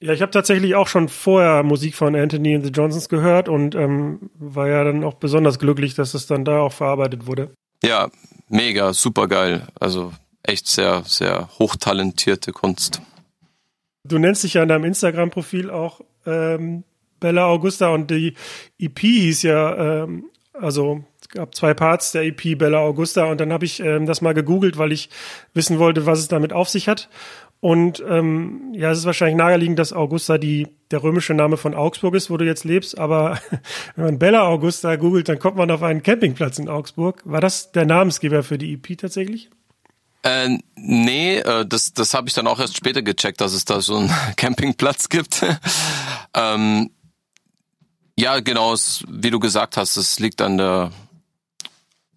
Ja, ich habe tatsächlich auch schon vorher Musik von Anthony and the Johnsons gehört und ähm, war ja dann auch besonders glücklich, dass es dann da auch verarbeitet wurde. Ja, mega, super geil. Also echt sehr, sehr hochtalentierte Kunst. Du nennst dich ja in deinem Instagram-Profil auch ähm, Bella Augusta und die EP hieß ja, ähm, also es gab zwei Parts der EP Bella Augusta und dann habe ich ähm, das mal gegoogelt, weil ich wissen wollte, was es damit auf sich hat. Und ähm, ja, es ist wahrscheinlich naheliegend, dass Augusta die, der römische Name von Augsburg ist, wo du jetzt lebst. Aber wenn man Bella Augusta googelt, dann kommt man auf einen Campingplatz in Augsburg. War das der Namensgeber für die EP tatsächlich? Äh, nee, äh, das, das habe ich dann auch erst später gecheckt, dass es da so einen Campingplatz gibt. ähm, ja, genau, es, wie du gesagt hast, es liegt an der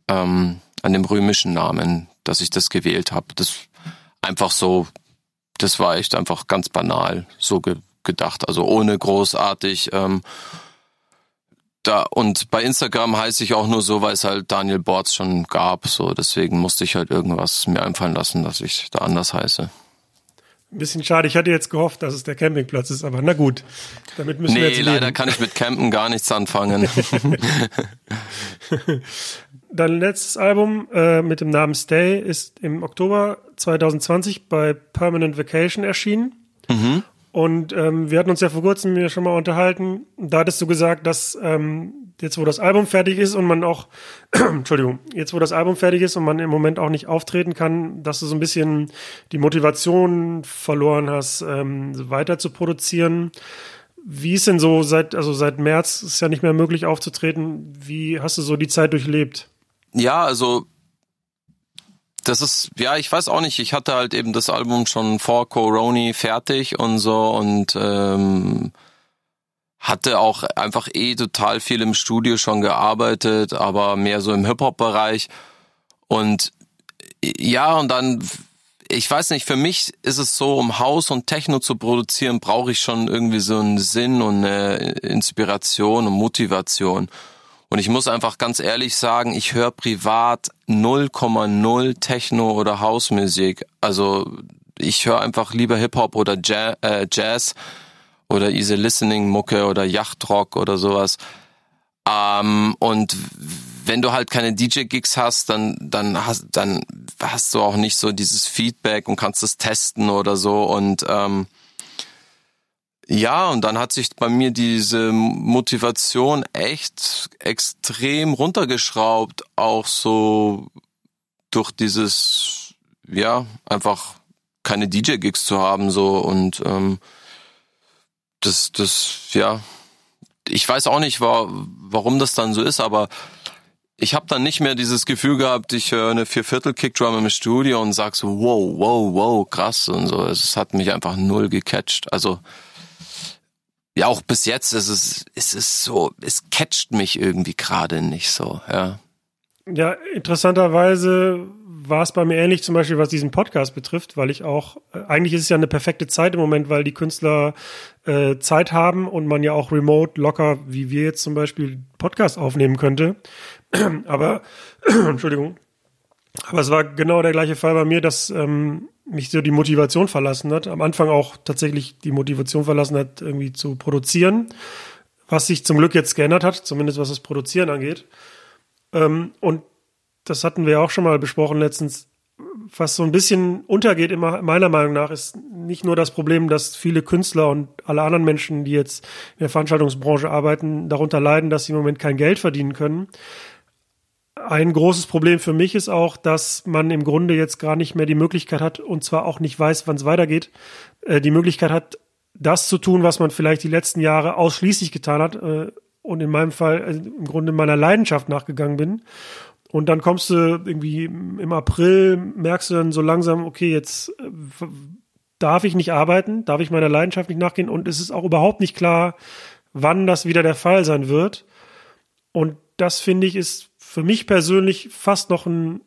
ähm, an dem römischen Namen, dass ich das gewählt habe. Das einfach so, das war echt einfach ganz banal so ge gedacht, also ohne großartig ähm, da und bei Instagram heiße ich auch nur so, weil es halt Daniel Bords schon gab, so deswegen musste ich halt irgendwas mir einfallen lassen, dass ich da anders heiße. Ein bisschen schade, ich hatte jetzt gehofft, dass es der Campingplatz ist, aber na gut, damit müssen nee, wir jetzt leben. leider kann ich mit Campen gar nichts anfangen. Dein letztes Album äh, mit dem Namen Stay ist im Oktober 2020 bei Permanent Vacation erschienen. Mhm. Und ähm, wir hatten uns ja vor kurzem mir schon mal unterhalten. Da hattest du gesagt, dass ähm, jetzt, wo das Album fertig ist und man auch, Entschuldigung, jetzt, wo das Album fertig ist und man im Moment auch nicht auftreten kann, dass du so ein bisschen die Motivation verloren hast, ähm, weiter zu produzieren. Wie ist denn so seit, also seit März ist ja nicht mehr möglich aufzutreten. Wie hast du so die Zeit durchlebt? Ja, also das ist, ja, ich weiß auch nicht, ich hatte halt eben das Album schon vor Corona fertig und so und ähm, hatte auch einfach eh total viel im Studio schon gearbeitet, aber mehr so im Hip-Hop-Bereich. Und ja, und dann, ich weiß nicht, für mich ist es so, um Haus und Techno zu produzieren, brauche ich schon irgendwie so einen Sinn und eine Inspiration und Motivation. Und ich muss einfach ganz ehrlich sagen, ich höre privat 0,0 Techno oder Hausmusik. Also ich höre einfach lieber Hip-Hop oder äh, Jazz oder Easy Listening Mucke oder Yachtrock oder sowas. Ähm, und wenn du halt keine DJ-Gigs hast, dann, dann hast, dann hast du auch nicht so dieses Feedback und kannst es testen oder so und, ähm, ja, und dann hat sich bei mir diese Motivation echt extrem runtergeschraubt, auch so durch dieses, ja, einfach keine DJ-Gigs zu haben, so und ähm, das, das, ja, ich weiß auch nicht, war, warum das dann so ist, aber ich habe dann nicht mehr dieses Gefühl gehabt, ich höre eine Vierviertel-Kickdrum im Studio und sag so, wow, wow, wow, krass und so. Es hat mich einfach null gecatcht. Also ja, auch bis jetzt ist es, ist es so, es catcht mich irgendwie gerade nicht so, ja. Ja, interessanterweise war es bei mir ähnlich, zum Beispiel was diesen Podcast betrifft, weil ich auch, äh, eigentlich ist es ja eine perfekte Zeit im Moment, weil die Künstler äh, Zeit haben und man ja auch remote locker, wie wir jetzt zum Beispiel Podcast aufnehmen könnte. Aber, Entschuldigung, aber es war genau der gleiche Fall bei mir, dass ähm, mich so die Motivation verlassen hat. Am Anfang auch tatsächlich die Motivation verlassen hat, irgendwie zu produzieren, was sich zum Glück jetzt geändert hat, zumindest was das Produzieren angeht. Ähm, und das hatten wir auch schon mal besprochen letztens. Was so ein bisschen untergeht, immer meiner Meinung nach, ist nicht nur das Problem, dass viele Künstler und alle anderen Menschen, die jetzt in der Veranstaltungsbranche arbeiten, darunter leiden, dass sie im Moment kein Geld verdienen können, ein großes Problem für mich ist auch, dass man im Grunde jetzt gar nicht mehr die Möglichkeit hat und zwar auch nicht weiß, wann es weitergeht, äh, die Möglichkeit hat, das zu tun, was man vielleicht die letzten Jahre ausschließlich getan hat äh, und in meinem Fall also im Grunde meiner Leidenschaft nachgegangen bin. Und dann kommst du irgendwie im April, merkst du dann so langsam, okay, jetzt äh, darf ich nicht arbeiten, darf ich meiner Leidenschaft nicht nachgehen und es ist auch überhaupt nicht klar, wann das wieder der Fall sein wird. Und das finde ich ist für mich persönlich fast noch ein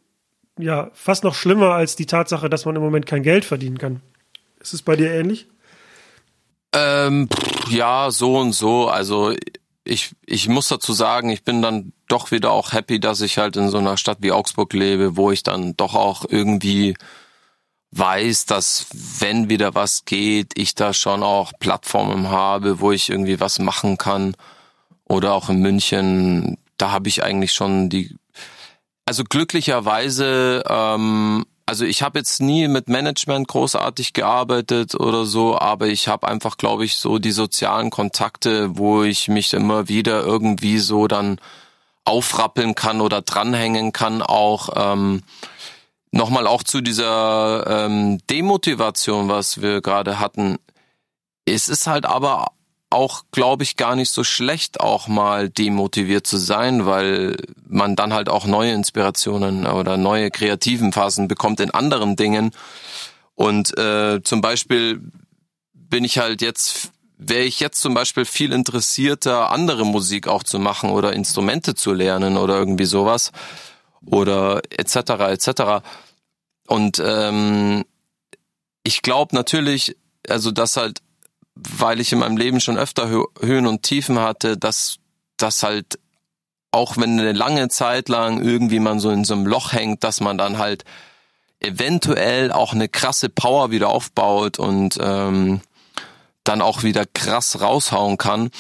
ja fast noch schlimmer als die Tatsache, dass man im Moment kein Geld verdienen kann. Ist es bei dir ähnlich? Ähm, ja, so und so. Also ich, ich muss dazu sagen, ich bin dann doch wieder auch happy, dass ich halt in so einer Stadt wie Augsburg lebe, wo ich dann doch auch irgendwie weiß, dass wenn wieder was geht, ich da schon auch Plattformen habe, wo ich irgendwie was machen kann. Oder auch in München, da habe ich eigentlich schon die. Also glücklicherweise ähm, also ich habe jetzt nie mit Management großartig gearbeitet oder so, aber ich habe einfach, glaube ich, so die sozialen Kontakte, wo ich mich immer wieder irgendwie so dann aufrappeln kann oder dranhängen kann, auch ähm, nochmal auch zu dieser ähm, Demotivation, was wir gerade hatten. Es ist halt aber auch, glaube ich, gar nicht so schlecht, auch mal demotiviert zu sein, weil man dann halt auch neue Inspirationen oder neue kreativen Phasen bekommt in anderen Dingen. Und äh, zum Beispiel bin ich halt jetzt, wäre ich jetzt zum Beispiel viel interessierter, andere Musik auch zu machen oder Instrumente zu lernen oder irgendwie sowas oder etc. etc. Und ähm, ich glaube natürlich, also dass halt weil ich in meinem Leben schon öfter Höhen und Tiefen hatte, dass das halt auch wenn eine lange Zeit lang irgendwie man so in so einem Loch hängt, dass man dann halt eventuell auch eine krasse Power wieder aufbaut und ähm, dann auch wieder krass raushauen kann.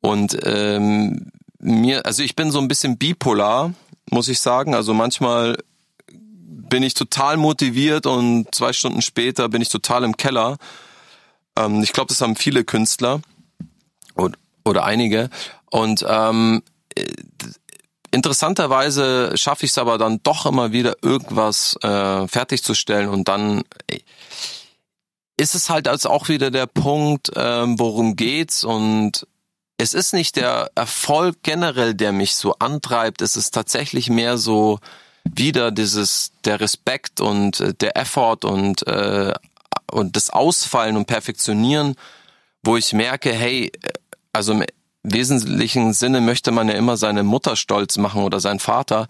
Und ähm, mir, also ich bin so ein bisschen bipolar, muss ich sagen. Also manchmal bin ich total motiviert und zwei Stunden später bin ich total im Keller. Ähm, ich glaube, das haben viele Künstler oder, oder einige. Und ähm, interessanterweise schaffe ich es aber dann doch immer wieder, irgendwas äh, fertigzustellen und dann ist es halt als auch wieder der Punkt, ähm, worum geht's und es ist nicht der Erfolg generell, der mich so antreibt. Es ist tatsächlich mehr so wieder dieses der Respekt und äh, der Effort und äh, und das Ausfallen und Perfektionieren, wo ich merke, hey, also im wesentlichen Sinne möchte man ja immer seine Mutter stolz machen oder seinen Vater.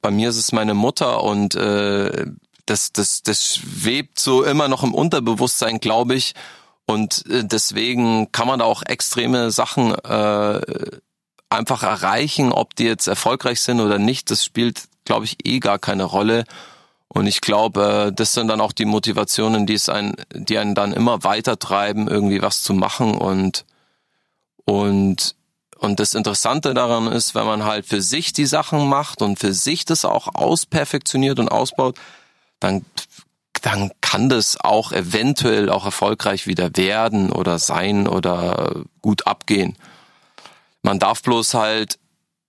Bei mir ist es meine Mutter und äh, das, das, das schwebt so immer noch im Unterbewusstsein, glaube ich. Und äh, deswegen kann man da auch extreme Sachen äh, einfach erreichen, ob die jetzt erfolgreich sind oder nicht. Das spielt, glaube ich, eh gar keine Rolle. Und ich glaube, äh, das sind dann auch die Motivationen, die es einen, die einen dann immer weiter treiben, irgendwie was zu machen und und und das Interessante daran ist, wenn man halt für sich die Sachen macht und für sich das auch ausperfektioniert und ausbaut, dann dann kann das auch eventuell auch erfolgreich wieder werden oder sein oder gut abgehen. Man darf bloß halt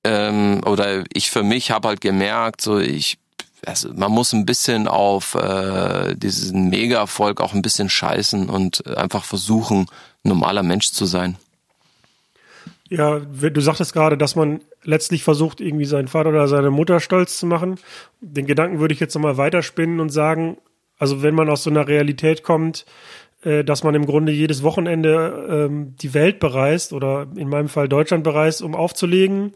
ähm, oder ich für mich habe halt gemerkt, so ich also man muss ein bisschen auf äh, diesen Mega-Erfolg auch ein bisschen scheißen und einfach versuchen, normaler Mensch zu sein. Ja, du sagtest gerade, dass man letztlich versucht, irgendwie seinen Vater oder seine Mutter stolz zu machen. Den Gedanken würde ich jetzt nochmal weiterspinnen und sagen, also wenn man aus so einer Realität kommt, äh, dass man im Grunde jedes Wochenende ähm, die Welt bereist oder in meinem Fall Deutschland bereist, um aufzulegen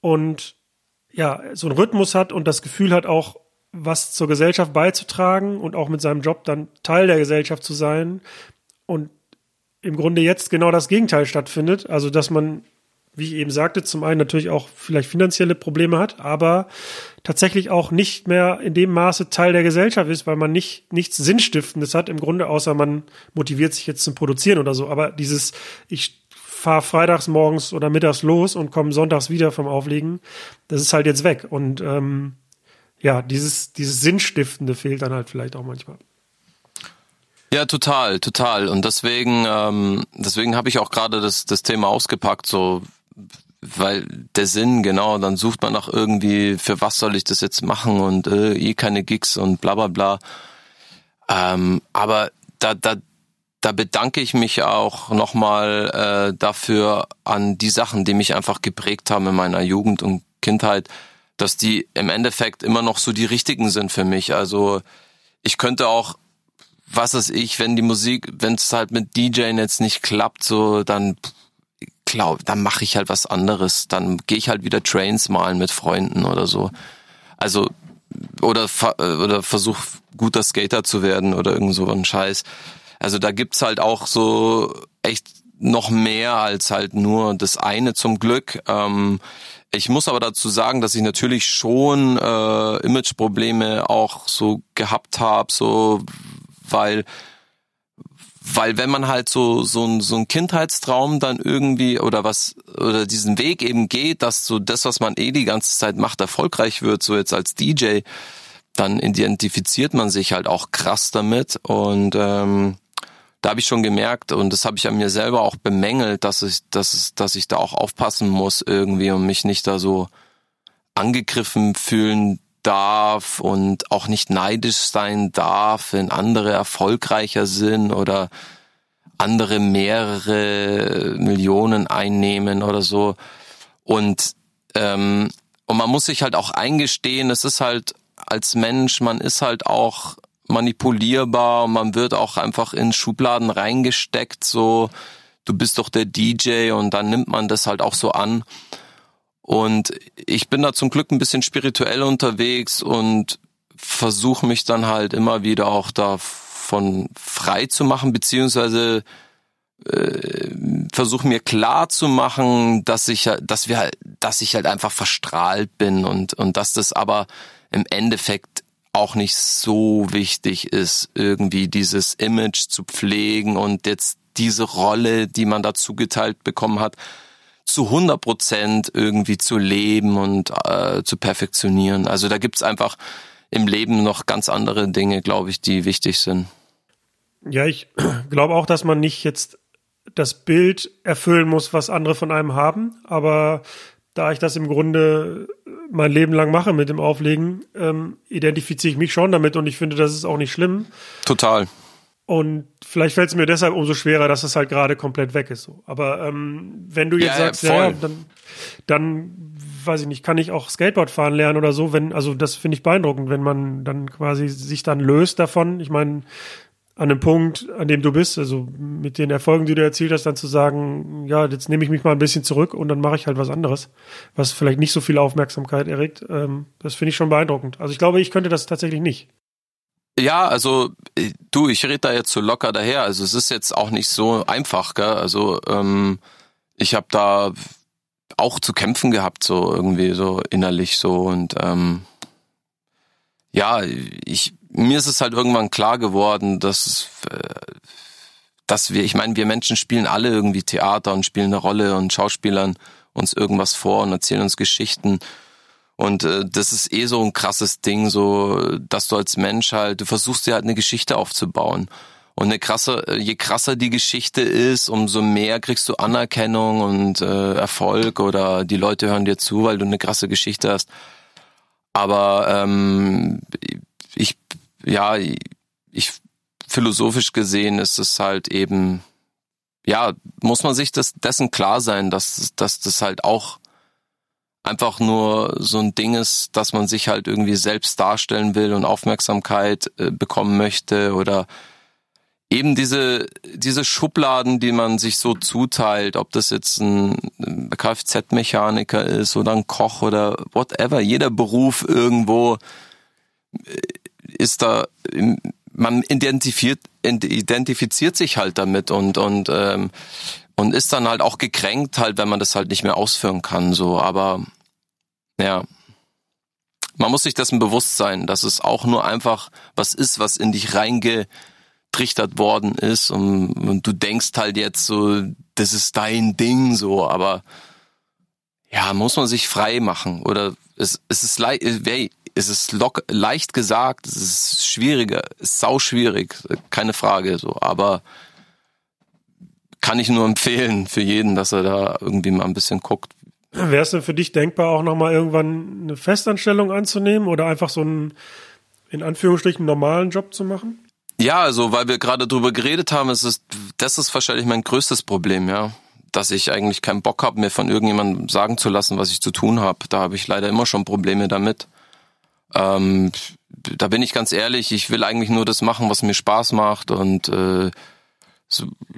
und ja, so einen Rhythmus hat und das Gefühl hat, auch was zur Gesellschaft beizutragen und auch mit seinem Job dann Teil der Gesellschaft zu sein. Und im Grunde jetzt genau das Gegenteil stattfindet. Also, dass man, wie ich eben sagte, zum einen natürlich auch vielleicht finanzielle Probleme hat, aber tatsächlich auch nicht mehr in dem Maße Teil der Gesellschaft ist, weil man nicht nichts Sinnstiftendes hat im Grunde, außer man motiviert sich jetzt zum Produzieren oder so. Aber dieses, ich fahre freitags morgens oder mittags los und komme sonntags wieder vom Auflegen. Das ist halt jetzt weg. Und ähm, ja, dieses, dieses Sinnstiftende fehlt dann halt vielleicht auch manchmal. Ja, total, total. Und deswegen, ähm, deswegen habe ich auch gerade das, das Thema ausgepackt, so weil der Sinn, genau, dann sucht man nach irgendwie, für was soll ich das jetzt machen und äh, eh keine Gigs und bla bla bla. Ähm, aber da, da, da bedanke ich mich auch nochmal äh, dafür an die Sachen, die mich einfach geprägt haben in meiner Jugend und Kindheit, dass die im Endeffekt immer noch so die richtigen sind für mich. Also ich könnte auch, was ist ich, wenn die Musik, wenn es halt mit DJing jetzt nicht klappt, so dann glaub, dann mache ich halt was anderes. Dann gehe ich halt wieder Trains malen mit Freunden oder so. Also oder oder versuch guter Skater zu werden oder irgend so ein Scheiß. Also da gibt's halt auch so echt noch mehr als halt nur das eine zum Glück. Ähm, ich muss aber dazu sagen, dass ich natürlich schon äh, Imageprobleme auch so gehabt habe, so weil weil wenn man halt so so ein, so ein Kindheitstraum dann irgendwie oder was oder diesen Weg eben geht, dass so das, was man eh die ganze Zeit macht, erfolgreich wird, so jetzt als DJ, dann identifiziert man sich halt auch krass damit und ähm, da habe ich schon gemerkt und das habe ich an mir selber auch bemängelt, dass ich, dass, dass ich da auch aufpassen muss irgendwie und mich nicht da so angegriffen fühlen darf und auch nicht neidisch sein darf, wenn andere erfolgreicher sind oder andere mehrere Millionen einnehmen oder so. Und, ähm, und man muss sich halt auch eingestehen, es ist halt als Mensch, man ist halt auch manipulierbar, man wird auch einfach in Schubladen reingesteckt, so du bist doch der DJ und dann nimmt man das halt auch so an. Und ich bin da zum Glück ein bisschen spirituell unterwegs und versuche mich dann halt immer wieder auch davon frei zu machen, beziehungsweise äh, versuche mir klar zu machen, dass ich, dass wir halt, dass ich halt einfach verstrahlt bin und, und dass das aber im Endeffekt auch nicht so wichtig ist, irgendwie dieses Image zu pflegen und jetzt diese Rolle, die man dazu geteilt bekommen hat, zu 100 Prozent irgendwie zu leben und äh, zu perfektionieren. Also da gibt's einfach im Leben noch ganz andere Dinge, glaube ich, die wichtig sind. Ja, ich glaube auch, dass man nicht jetzt das Bild erfüllen muss, was andere von einem haben, aber da ich das im Grunde mein Leben lang mache mit dem Auflegen, ähm, identifiziere ich mich schon damit und ich finde, das ist auch nicht schlimm. Total. Und vielleicht fällt es mir deshalb umso schwerer, dass es halt gerade komplett weg ist. So. Aber ähm, wenn du jetzt ja, sagst, ja, ja, dann, dann weiß ich nicht, kann ich auch Skateboard fahren lernen oder so, wenn, also das finde ich beeindruckend, wenn man dann quasi sich dann löst davon. Ich meine, an dem Punkt, an dem du bist, also mit den Erfolgen, die du erzielt hast, dann zu sagen, ja, jetzt nehme ich mich mal ein bisschen zurück und dann mache ich halt was anderes, was vielleicht nicht so viel Aufmerksamkeit erregt. Ähm, das finde ich schon beeindruckend. Also ich glaube, ich könnte das tatsächlich nicht. Ja, also äh, du, ich rede da jetzt so locker daher. Also es ist jetzt auch nicht so einfach, gell? Also ähm, ich habe da auch zu kämpfen gehabt, so irgendwie so innerlich so und ähm, ja, ich mir ist es halt irgendwann klar geworden, dass äh, dass wir, ich meine, wir Menschen spielen alle irgendwie Theater und spielen eine Rolle und Schauspielern uns irgendwas vor und erzählen uns Geschichten. Und äh, das ist eh so ein krasses Ding, so dass du als Mensch halt, du versuchst dir halt eine Geschichte aufzubauen. Und eine krasse, je krasser die Geschichte ist, umso mehr kriegst du Anerkennung und äh, Erfolg oder die Leute hören dir zu, weil du eine krasse Geschichte hast. Aber ähm, ja, ich philosophisch gesehen ist es halt eben, ja, muss man sich das dessen klar sein, dass, dass das halt auch einfach nur so ein Ding ist, dass man sich halt irgendwie selbst darstellen will und Aufmerksamkeit äh, bekommen möchte oder eben diese, diese Schubladen, die man sich so zuteilt, ob das jetzt ein Kfz-Mechaniker ist oder ein Koch oder whatever, jeder Beruf irgendwo äh, ist da, man identifiziert, identifiziert sich halt damit und, und, ähm, und ist dann halt auch gekränkt halt, wenn man das halt nicht mehr ausführen kann, so, aber, ja. Man muss sich dessen bewusst sein, dass es auch nur einfach was ist, was in dich reingetrichtert worden ist und, und du denkst halt jetzt so, das ist dein Ding, so, aber, ja, muss man sich frei machen oder es, es ist leicht, es ist lock, leicht gesagt, es ist schwieriger, es ist sau schwierig, keine Frage, so, aber kann ich nur empfehlen für jeden, dass er da irgendwie mal ein bisschen guckt. Wäre es denn für dich denkbar, auch nochmal irgendwann eine Festanstellung anzunehmen oder einfach so einen, in Anführungsstrichen, normalen Job zu machen? Ja, also, weil wir gerade drüber geredet haben, ist es, das ist wahrscheinlich mein größtes Problem, ja. Dass ich eigentlich keinen Bock habe, mir von irgendjemandem sagen zu lassen, was ich zu tun habe. Da habe ich leider immer schon Probleme damit. Ähm, da bin ich ganz ehrlich, ich will eigentlich nur das machen, was mir Spaß macht und äh,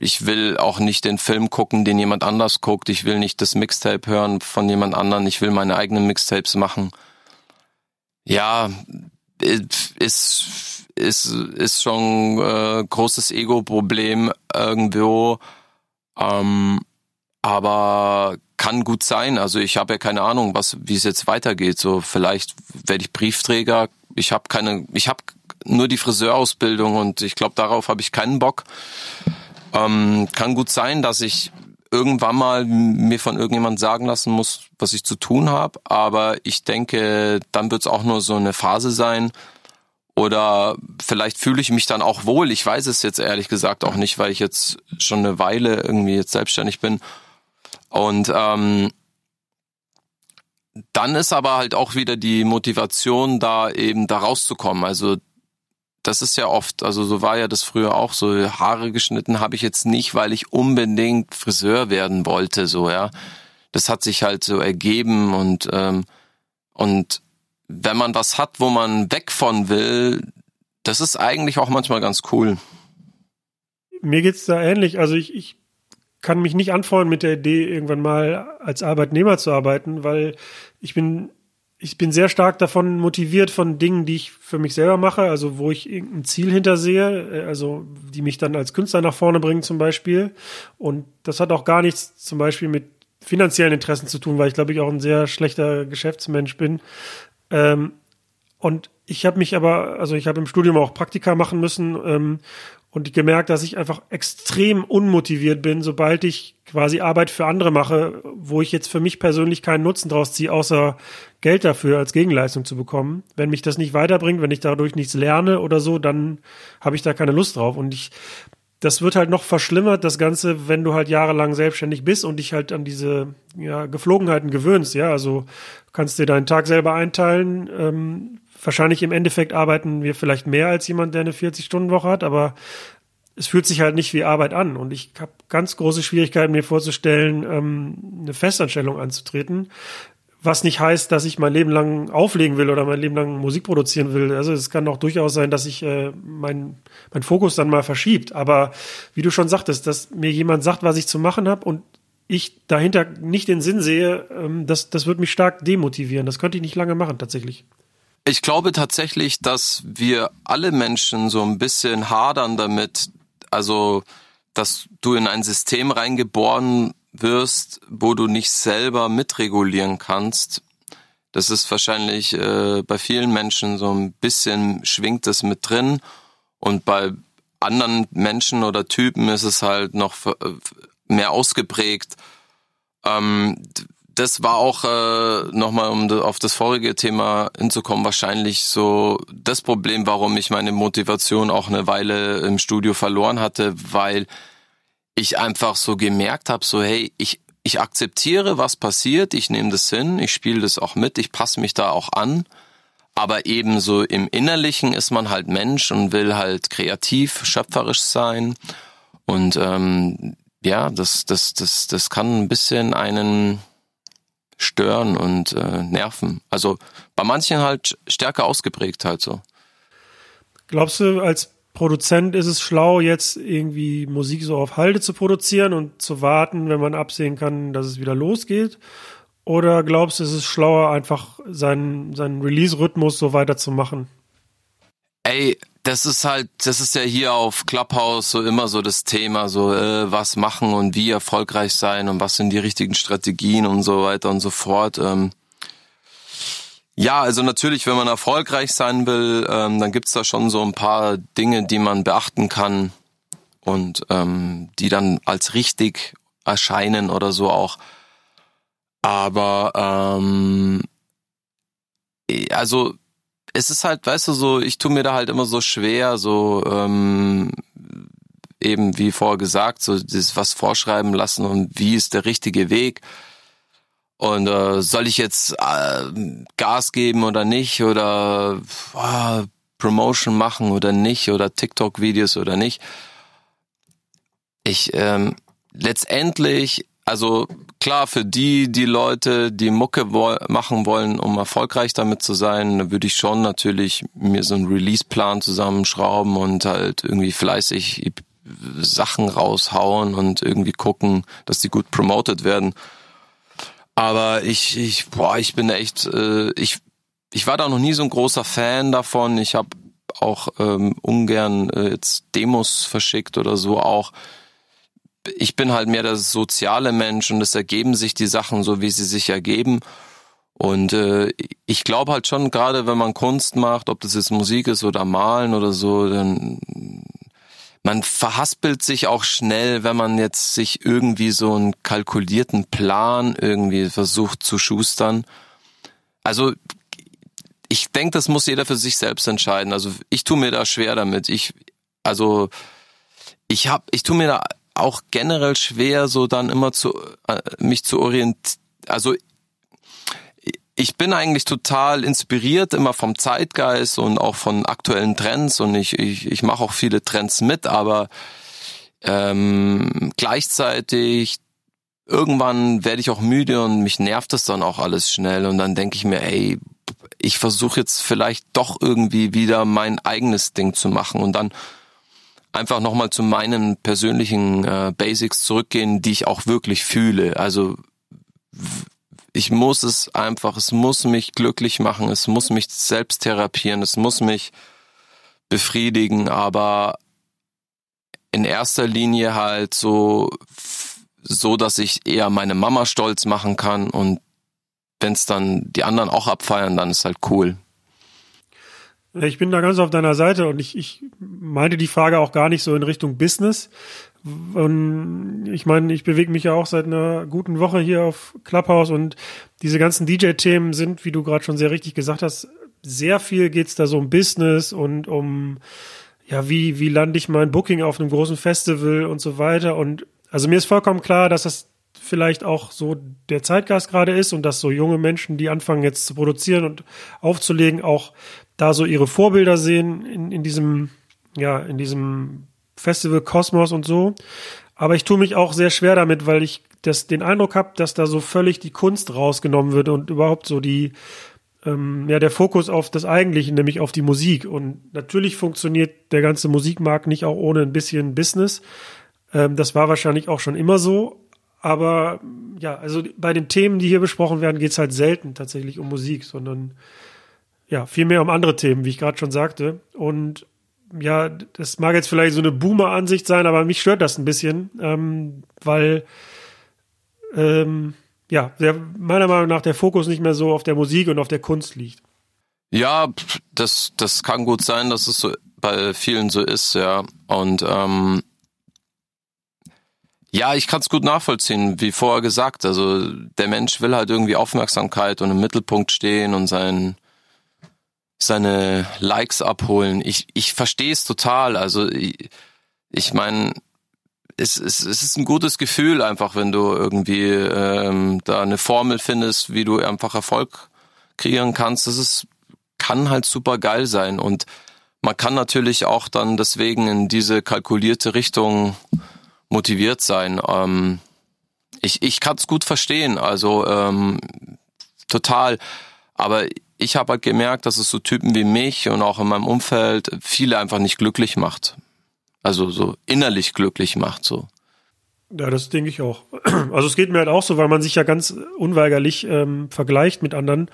ich will auch nicht den Film gucken, den jemand anders guckt. Ich will nicht das Mixtape hören von jemand anderen. Ich will meine eigenen Mixtapes machen. Ja, ist ist ist schon äh, großes Ego-Problem irgendwo. Ähm, aber kann gut sein. Also ich habe ja keine Ahnung, was wie es jetzt weitergeht. So vielleicht werde ich Briefträger. Ich habe keine, ich habe nur die Friseurausbildung und ich glaube darauf habe ich keinen Bock. Ähm, kann gut sein, dass ich irgendwann mal mir von irgendjemand sagen lassen muss, was ich zu tun habe. Aber ich denke, dann wird es auch nur so eine Phase sein. Oder vielleicht fühle ich mich dann auch wohl. Ich weiß es jetzt ehrlich gesagt auch nicht, weil ich jetzt schon eine Weile irgendwie jetzt selbstständig bin und ähm, dann ist aber halt auch wieder die Motivation da, eben da rauszukommen. Also das ist ja oft, also so war ja das früher auch so. Haare geschnitten habe ich jetzt nicht, weil ich unbedingt Friseur werden wollte, so ja. Das hat sich halt so ergeben und ähm, und wenn man was hat, wo man weg von will, das ist eigentlich auch manchmal ganz cool. Mir geht's da ähnlich. Also ich, ich kann mich nicht anfreunden mit der Idee, irgendwann mal als Arbeitnehmer zu arbeiten, weil ich bin, ich bin sehr stark davon motiviert von Dingen, die ich für mich selber mache, also wo ich irgendein Ziel hintersehe, äh, also die mich dann als Künstler nach vorne bringen zum Beispiel. Und das hat auch gar nichts zum Beispiel mit finanziellen Interessen zu tun, weil ich glaube ich auch ein sehr schlechter Geschäftsmensch bin. Ähm, und ich habe mich aber, also ich habe im Studium auch Praktika machen müssen ähm, und gemerkt, dass ich einfach extrem unmotiviert bin, sobald ich quasi Arbeit für andere mache, wo ich jetzt für mich persönlich keinen Nutzen draus ziehe, außer Geld dafür als Gegenleistung zu bekommen. Wenn mich das nicht weiterbringt, wenn ich dadurch nichts lerne oder so, dann habe ich da keine Lust drauf. Und ich, das wird halt noch verschlimmert, das Ganze, wenn du halt jahrelang selbstständig bist und dich halt an diese ja, Geflogenheiten gewöhnst, ja. Also kannst dir deinen Tag selber einteilen, ähm, wahrscheinlich im Endeffekt arbeiten wir vielleicht mehr als jemand, der eine 40-Stunden-Woche hat, aber es fühlt sich halt nicht wie Arbeit an. Und ich habe ganz große Schwierigkeiten, mir vorzustellen, ähm, eine Festanstellung anzutreten. Was nicht heißt, dass ich mein Leben lang auflegen will oder mein Leben lang Musik produzieren will. Also es kann auch durchaus sein, dass sich äh, mein, mein Fokus dann mal verschiebt. Aber wie du schon sagtest, dass mir jemand sagt, was ich zu machen habe und ich dahinter nicht den Sinn sehe, ähm, das, das wird mich stark demotivieren. Das könnte ich nicht lange machen, tatsächlich. Ich glaube tatsächlich, dass wir alle Menschen so ein bisschen hadern damit, also dass du in ein System reingeboren wirst, wo du nicht selber mitregulieren kannst. Das ist wahrscheinlich äh, bei vielen Menschen so ein bisschen schwingt es mit drin und bei anderen Menschen oder Typen ist es halt noch mehr ausgeprägt. Ähm, das war auch äh, nochmal, um auf das vorige Thema hinzukommen, wahrscheinlich so das Problem, warum ich meine Motivation auch eine Weile im Studio verloren hatte, weil ich einfach so gemerkt habe, so hey, ich ich akzeptiere, was passiert, ich nehme das hin, ich spiele das auch mit, ich passe mich da auch an, aber ebenso im Innerlichen ist man halt Mensch und will halt kreativ, schöpferisch sein. Und ähm, ja, das das das das kann ein bisschen einen stören und äh, nerven. Also bei manchen halt stärker ausgeprägt halt so. Glaubst du, als Produzent ist es schlau, jetzt irgendwie Musik so auf Halde zu produzieren und zu warten, wenn man absehen kann, dass es wieder losgeht? Oder glaubst du, ist es ist schlauer, einfach seinen, seinen Release-Rhythmus so weiterzumachen? Ey, das ist halt, das ist ja hier auf Clubhouse so immer so das Thema, so äh, was machen und wie erfolgreich sein und was sind die richtigen Strategien und so weiter und so fort. Ähm, ja, also natürlich, wenn man erfolgreich sein will, ähm, dann gibt's da schon so ein paar Dinge, die man beachten kann und ähm, die dann als richtig erscheinen oder so auch. Aber ähm, also es ist halt, weißt du, so, ich tue mir da halt immer so schwer, so ähm, eben wie vorher gesagt, so das was vorschreiben lassen und wie ist der richtige Weg. Und äh, soll ich jetzt äh, Gas geben oder nicht oder äh, Promotion machen oder nicht oder TikTok-Videos oder nicht? Ich ähm, letztendlich also klar, für die, die Leute, die Mucke wo machen wollen, um erfolgreich damit zu sein, da würde ich schon natürlich mir so einen Release-Plan zusammenschrauben und halt irgendwie fleißig Sachen raushauen und irgendwie gucken, dass die gut promoted werden. Aber ich, ich, boah, ich bin echt, äh, ich ich war da noch nie so ein großer Fan davon. Ich habe auch ähm, ungern äh, jetzt Demos verschickt oder so auch. Ich bin halt mehr der soziale Mensch und es ergeben sich die Sachen so, wie sie sich ergeben. Und äh, ich glaube halt schon, gerade wenn man Kunst macht, ob das jetzt Musik ist oder Malen oder so, dann man verhaspelt sich auch schnell, wenn man jetzt sich irgendwie so einen kalkulierten Plan irgendwie versucht zu schustern. Also ich denke, das muss jeder für sich selbst entscheiden. Also ich tue mir da schwer damit. Ich also ich habe ich tue mir da auch generell schwer so dann immer zu äh, mich zu orientieren. Also ich bin eigentlich total inspiriert immer vom Zeitgeist und auch von aktuellen Trends und ich, ich, ich mache auch viele Trends mit, aber ähm, gleichzeitig irgendwann werde ich auch müde und mich nervt das dann auch alles schnell und dann denke ich mir, ey, ich versuche jetzt vielleicht doch irgendwie wieder mein eigenes Ding zu machen und dann einfach nochmal zu meinen persönlichen äh, Basics zurückgehen, die ich auch wirklich fühle. Also ich muss es einfach, es muss mich glücklich machen, es muss mich selbst therapieren, es muss mich befriedigen, aber in erster Linie halt so, so, dass ich eher meine Mama stolz machen kann und wenn es dann die anderen auch abfeiern, dann ist halt cool. Ich bin da ganz auf deiner Seite und ich, ich meinte die Frage auch gar nicht so in Richtung Business, und ich meine, ich bewege mich ja auch seit einer guten Woche hier auf Clubhouse und diese ganzen DJ-Themen sind, wie du gerade schon sehr richtig gesagt hast, sehr viel geht's da so um Business und um, ja, wie, wie lande ich mein Booking auf einem großen Festival und so weiter. Und also mir ist vollkommen klar, dass das vielleicht auch so der Zeitgeist gerade ist und dass so junge Menschen, die anfangen jetzt zu produzieren und aufzulegen, auch da so ihre Vorbilder sehen in, in diesem, ja, in diesem Festival Kosmos und so. Aber ich tue mich auch sehr schwer damit, weil ich das, den Eindruck habe, dass da so völlig die Kunst rausgenommen wird und überhaupt so die, ähm, ja, der Fokus auf das Eigentliche, nämlich auf die Musik. Und natürlich funktioniert der ganze Musikmarkt nicht auch ohne ein bisschen Business. Ähm, das war wahrscheinlich auch schon immer so. Aber ja, also bei den Themen, die hier besprochen werden, geht es halt selten tatsächlich um Musik, sondern ja, vielmehr um andere Themen, wie ich gerade schon sagte. Und ja, das mag jetzt vielleicht so eine Boomer-Ansicht sein, aber mich stört das ein bisschen, ähm, weil ähm, ja, der, meiner Meinung nach der Fokus nicht mehr so auf der Musik und auf der Kunst liegt. Ja, das, das kann gut sein, dass es so bei vielen so ist, ja. Und ähm, ja, ich kann es gut nachvollziehen, wie vorher gesagt. Also der Mensch will halt irgendwie Aufmerksamkeit und im Mittelpunkt stehen und sein seine Likes abholen. Ich, ich verstehe es total. Also ich, ich meine, es, es, es ist ein gutes Gefühl einfach, wenn du irgendwie ähm, da eine Formel findest, wie du einfach Erfolg kreieren kannst. Das ist, kann halt super geil sein. Und man kann natürlich auch dann deswegen in diese kalkulierte Richtung motiviert sein. Ähm, ich ich kann es gut verstehen, also ähm, total. Aber ich habe halt gemerkt, dass es so Typen wie mich und auch in meinem Umfeld viele einfach nicht glücklich macht. Also so innerlich glücklich macht so. Ja, das denke ich auch. Also es geht mir halt auch so, weil man sich ja ganz unweigerlich ähm, vergleicht mit anderen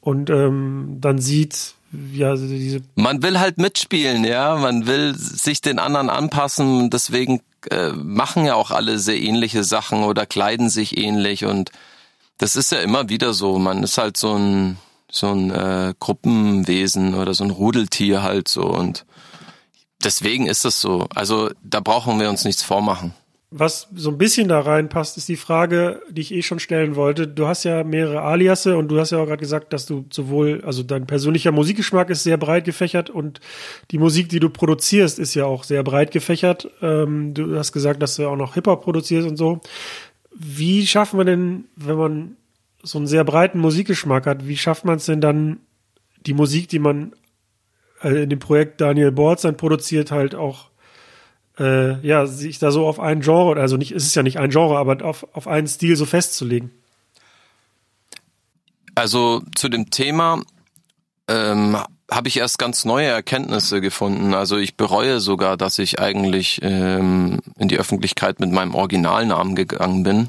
und ähm, dann sieht, ja, diese. Man will halt mitspielen, ja. Man will sich den anderen anpassen. Deswegen äh, machen ja auch alle sehr ähnliche Sachen oder kleiden sich ähnlich und das ist ja immer wieder so. Man ist halt so ein so ein äh, Gruppenwesen oder so ein Rudeltier halt so und deswegen ist das so. Also da brauchen wir uns nichts vormachen. Was so ein bisschen da reinpasst, ist die Frage, die ich eh schon stellen wollte. Du hast ja mehrere Aliasse und du hast ja auch gerade gesagt, dass du sowohl, also dein persönlicher Musikgeschmack ist sehr breit gefächert und die Musik, die du produzierst, ist ja auch sehr breit gefächert. Ähm, du hast gesagt, dass du auch noch Hip-Hop produzierst und so. Wie schaffen wir denn, wenn man so einen sehr breiten Musikgeschmack hat, wie schafft man es denn dann, die Musik, die man äh, in dem Projekt Daniel Bortz dann produziert, halt auch äh, ja, sich da so auf ein Genre, also nicht, es ist ja nicht ein Genre, aber auf, auf einen Stil so festzulegen? Also zu dem Thema ähm, habe ich erst ganz neue Erkenntnisse gefunden. Also ich bereue sogar, dass ich eigentlich ähm, in die Öffentlichkeit mit meinem Originalnamen gegangen bin.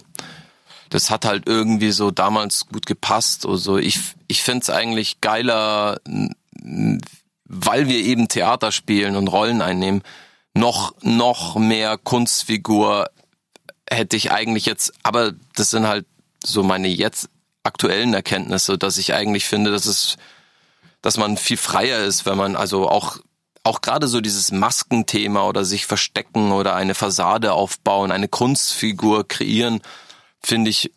Das hat halt irgendwie so damals gut gepasst. Also ich, ich finde es eigentlich geiler, weil wir eben Theater spielen und Rollen einnehmen, noch, noch mehr Kunstfigur hätte ich eigentlich jetzt, aber das sind halt so meine jetzt aktuellen Erkenntnisse, dass ich eigentlich finde, dass es, dass man viel freier ist, wenn man also auch auch gerade so dieses Maskenthema oder sich verstecken oder eine Fassade aufbauen, eine Kunstfigur kreieren, finde ich,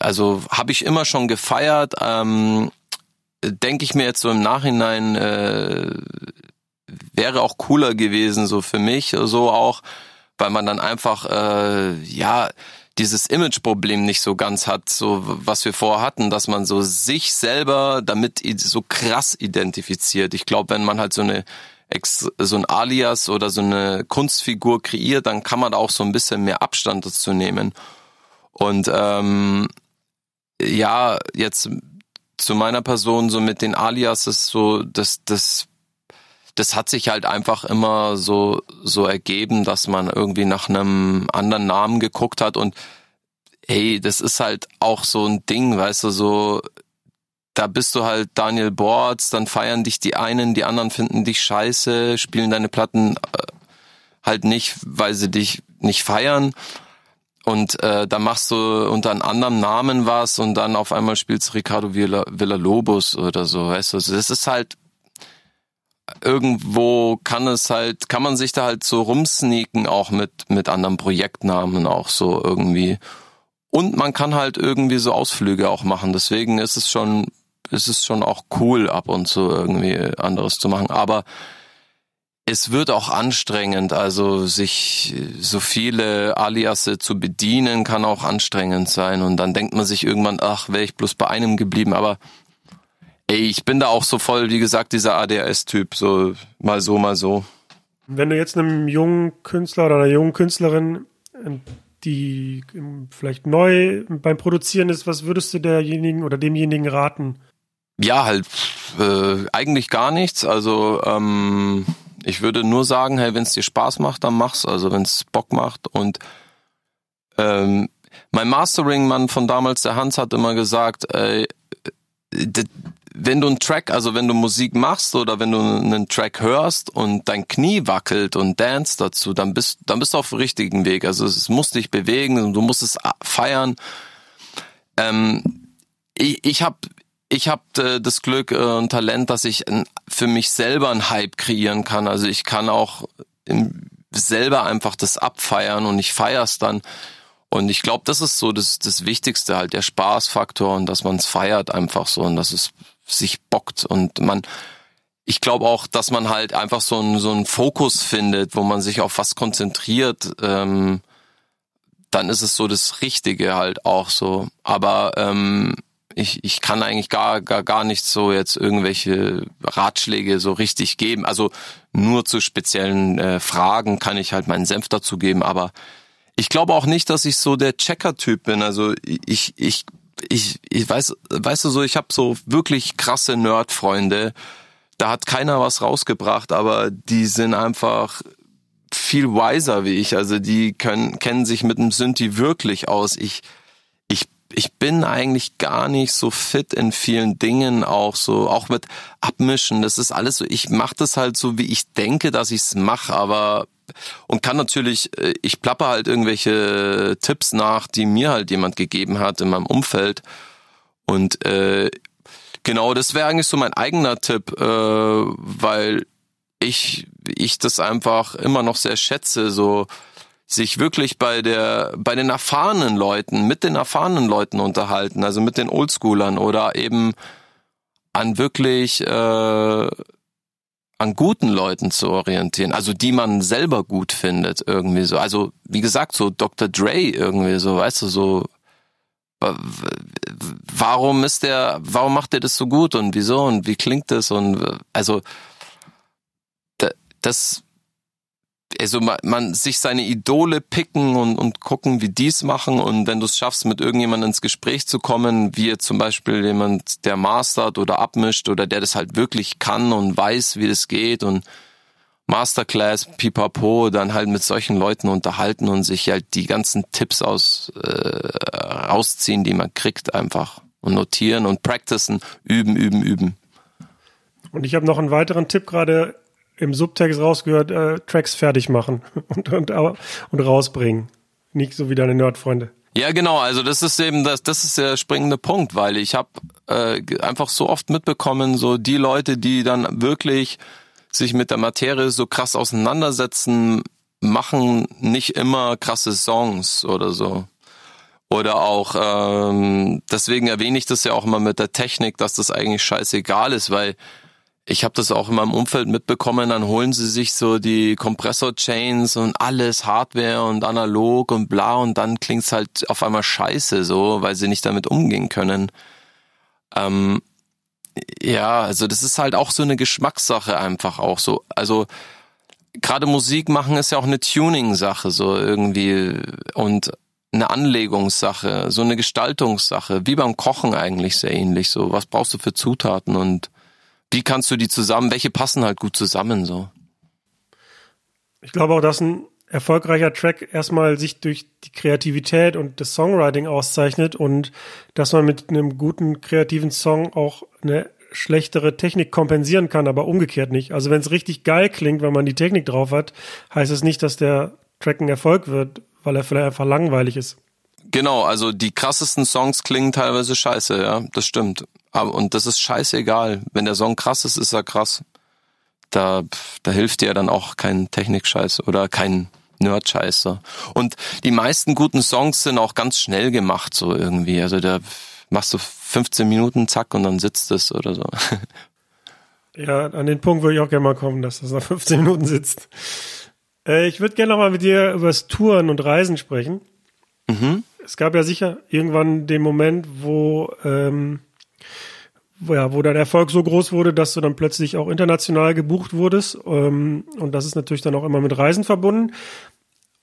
also habe ich immer schon gefeiert. Ähm, Denke ich mir jetzt so im Nachhinein, äh, wäre auch cooler gewesen, so für mich, so auch, weil man dann einfach, äh, ja, dieses Imageproblem nicht so ganz hat, so was wir vorher hatten, dass man so sich selber damit so krass identifiziert. Ich glaube, wenn man halt so eine so ein Alias oder so eine Kunstfigur kreiert, dann kann man auch so ein bisschen mehr Abstand dazu nehmen. Und ähm, ja, jetzt zu meiner Person so mit den Alias ist so, das, das, das hat sich halt einfach immer so, so ergeben, dass man irgendwie nach einem anderen Namen geguckt hat und hey, das ist halt auch so ein Ding, weißt du, so da bist du halt Daniel Bords, dann feiern dich die einen, die anderen finden dich scheiße, spielen deine Platten äh, halt nicht, weil sie dich nicht feiern. Und äh, da machst du unter einem anderen Namen was und dann auf einmal spielst Ricardo Villa, Villalobos oder so, weißt du. Das ist halt irgendwo kann es halt, kann man sich da halt so rumsneaken auch mit, mit anderen Projektnamen auch so irgendwie. Und man kann halt irgendwie so Ausflüge auch machen. Deswegen ist es schon ist es schon auch cool, ab und zu irgendwie anderes zu machen. Aber es wird auch anstrengend, also sich so viele Aliasse zu bedienen, kann auch anstrengend sein. Und dann denkt man sich irgendwann, ach, wäre ich bloß bei einem geblieben. Aber ey, ich bin da auch so voll, wie gesagt, dieser ADHS-Typ, so mal so, mal so. Wenn du jetzt einem jungen Künstler oder einer jungen Künstlerin, die vielleicht neu beim Produzieren ist, was würdest du derjenigen oder demjenigen raten? Ja, halt äh, eigentlich gar nichts. Also ähm, ich würde nur sagen, hey, wenn es dir Spaß macht, dann mach's. Also wenn es Bock macht. Und ähm, mein Mastering-Mann von damals, der Hans, hat immer gesagt, ey, wenn du einen Track, also wenn du Musik machst oder wenn du einen Track hörst und dein Knie wackelt und dance dazu, dann bist, dann bist du auf dem richtigen Weg. Also es muss dich bewegen und du musst es feiern. Ähm, ich ich habe ich habe äh, das Glück äh, und Talent, dass ich für mich selber einen Hype kreieren kann. Also ich kann auch im, selber einfach das abfeiern und ich feier's dann. Und ich glaube, das ist so das, das Wichtigste halt, der Spaßfaktor und dass man es feiert einfach so und dass es sich bockt und man, ich glaube auch, dass man halt einfach so einen so einen Fokus findet, wo man sich auf was konzentriert. Ähm, dann ist es so das Richtige halt auch so. Aber ähm, ich, ich kann eigentlich gar, gar, gar nicht so jetzt irgendwelche Ratschläge so richtig geben. Also nur zu speziellen äh, Fragen kann ich halt meinen Senf dazu geben, aber ich glaube auch nicht, dass ich so der Checker-Typ bin. Also ich, ich, ich, ich weiß, weißt du so, ich habe so wirklich krasse Nerd-Freunde. Da hat keiner was rausgebracht, aber die sind einfach viel wiser wie ich. Also die können, kennen sich mit dem Synthi wirklich aus. Ich, ich bin eigentlich gar nicht so fit in vielen Dingen, auch so, auch mit Abmischen. Das ist alles so, ich mache das halt so, wie ich denke, dass ich es mache, aber und kann natürlich, äh, ich plappe halt irgendwelche Tipps nach, die mir halt jemand gegeben hat in meinem Umfeld. Und äh, genau, das wäre eigentlich so mein eigener Tipp, äh, weil ich, ich das einfach immer noch sehr schätze, so sich wirklich bei der, bei den erfahrenen Leuten, mit den erfahrenen Leuten unterhalten, also mit den Oldschoolern oder eben an wirklich äh, an guten Leuten zu orientieren, also die man selber gut findet irgendwie so. Also wie gesagt, so Dr. Dre irgendwie so, weißt du, so warum ist der, warum macht er das so gut und wieso und wie klingt das und also das also man, man sich seine Idole picken und, und gucken, wie die's machen. Und wenn du es schaffst, mit irgendjemandem ins Gespräch zu kommen, wie jetzt zum Beispiel jemand, der mastert oder abmischt oder der das halt wirklich kann und weiß, wie das geht und Masterclass, pipapo, dann halt mit solchen Leuten unterhalten und sich halt die ganzen Tipps aus äh, rausziehen, die man kriegt einfach und notieren und practicen, üben, üben, üben. Und ich habe noch einen weiteren Tipp gerade im Subtext rausgehört, äh, Tracks fertig machen und, und, und rausbringen. Nicht so wie deine Nerdfreunde. Ja, genau. Also das ist eben das, das ist der springende Punkt, weil ich habe äh, einfach so oft mitbekommen, so die Leute, die dann wirklich sich mit der Materie so krass auseinandersetzen, machen nicht immer krasse Songs oder so. Oder auch, ähm, deswegen erwähne ich das ja auch immer mit der Technik, dass das eigentlich scheißegal ist, weil ich habe das auch in meinem Umfeld mitbekommen, dann holen sie sich so die Kompressor-Chains und alles Hardware und analog und bla und dann klingt's halt auf einmal scheiße so, weil sie nicht damit umgehen können. Ähm, ja, also das ist halt auch so eine Geschmackssache einfach auch so. Also gerade Musik machen ist ja auch eine Tuning-Sache so irgendwie und eine Anlegungssache, so eine Gestaltungssache, wie beim Kochen eigentlich sehr ähnlich so. Was brauchst du für Zutaten und wie kannst du die zusammen, welche passen halt gut zusammen so? Ich glaube auch, dass ein erfolgreicher Track erstmal sich durch die Kreativität und das Songwriting auszeichnet und dass man mit einem guten kreativen Song auch eine schlechtere Technik kompensieren kann, aber umgekehrt nicht. Also wenn es richtig geil klingt, wenn man die Technik drauf hat, heißt es nicht, dass der Track ein Erfolg wird, weil er vielleicht einfach langweilig ist. Genau, also die krassesten Songs klingen teilweise scheiße, ja, das stimmt. Aber, und das ist scheißegal. Wenn der Song krass ist, ist er krass. Da, da hilft dir dann auch kein Technikscheiß oder kein Nerd-Scheiß. Und die meisten guten Songs sind auch ganz schnell gemacht, so irgendwie. Also da machst du 15 Minuten, zack, und dann sitzt es oder so. Ja, an den Punkt würde ich auch gerne mal kommen, dass das nach 15 Minuten sitzt. Äh, ich würde gerne noch mal mit dir über das Touren und Reisen sprechen. Mhm. Es gab ja sicher irgendwann den Moment, wo ähm, wo, ja, wo dein Erfolg so groß wurde, dass du dann plötzlich auch international gebucht wurdest. Ähm, und das ist natürlich dann auch immer mit Reisen verbunden.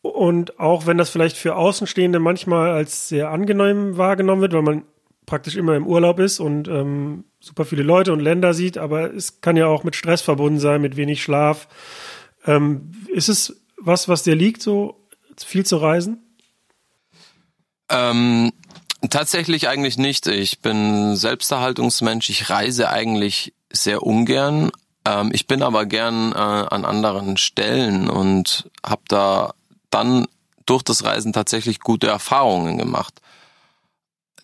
Und auch wenn das vielleicht für Außenstehende manchmal als sehr angenehm wahrgenommen wird, weil man praktisch immer im Urlaub ist und ähm, super viele Leute und Länder sieht, aber es kann ja auch mit Stress verbunden sein, mit wenig Schlaf. Ähm, ist es was, was dir liegt, so viel zu reisen? Ähm, Tatsächlich eigentlich nicht. Ich bin Selbsterhaltungsmensch. Ich reise eigentlich sehr ungern. Ähm, ich bin aber gern äh, an anderen Stellen und habe da dann durch das Reisen tatsächlich gute Erfahrungen gemacht.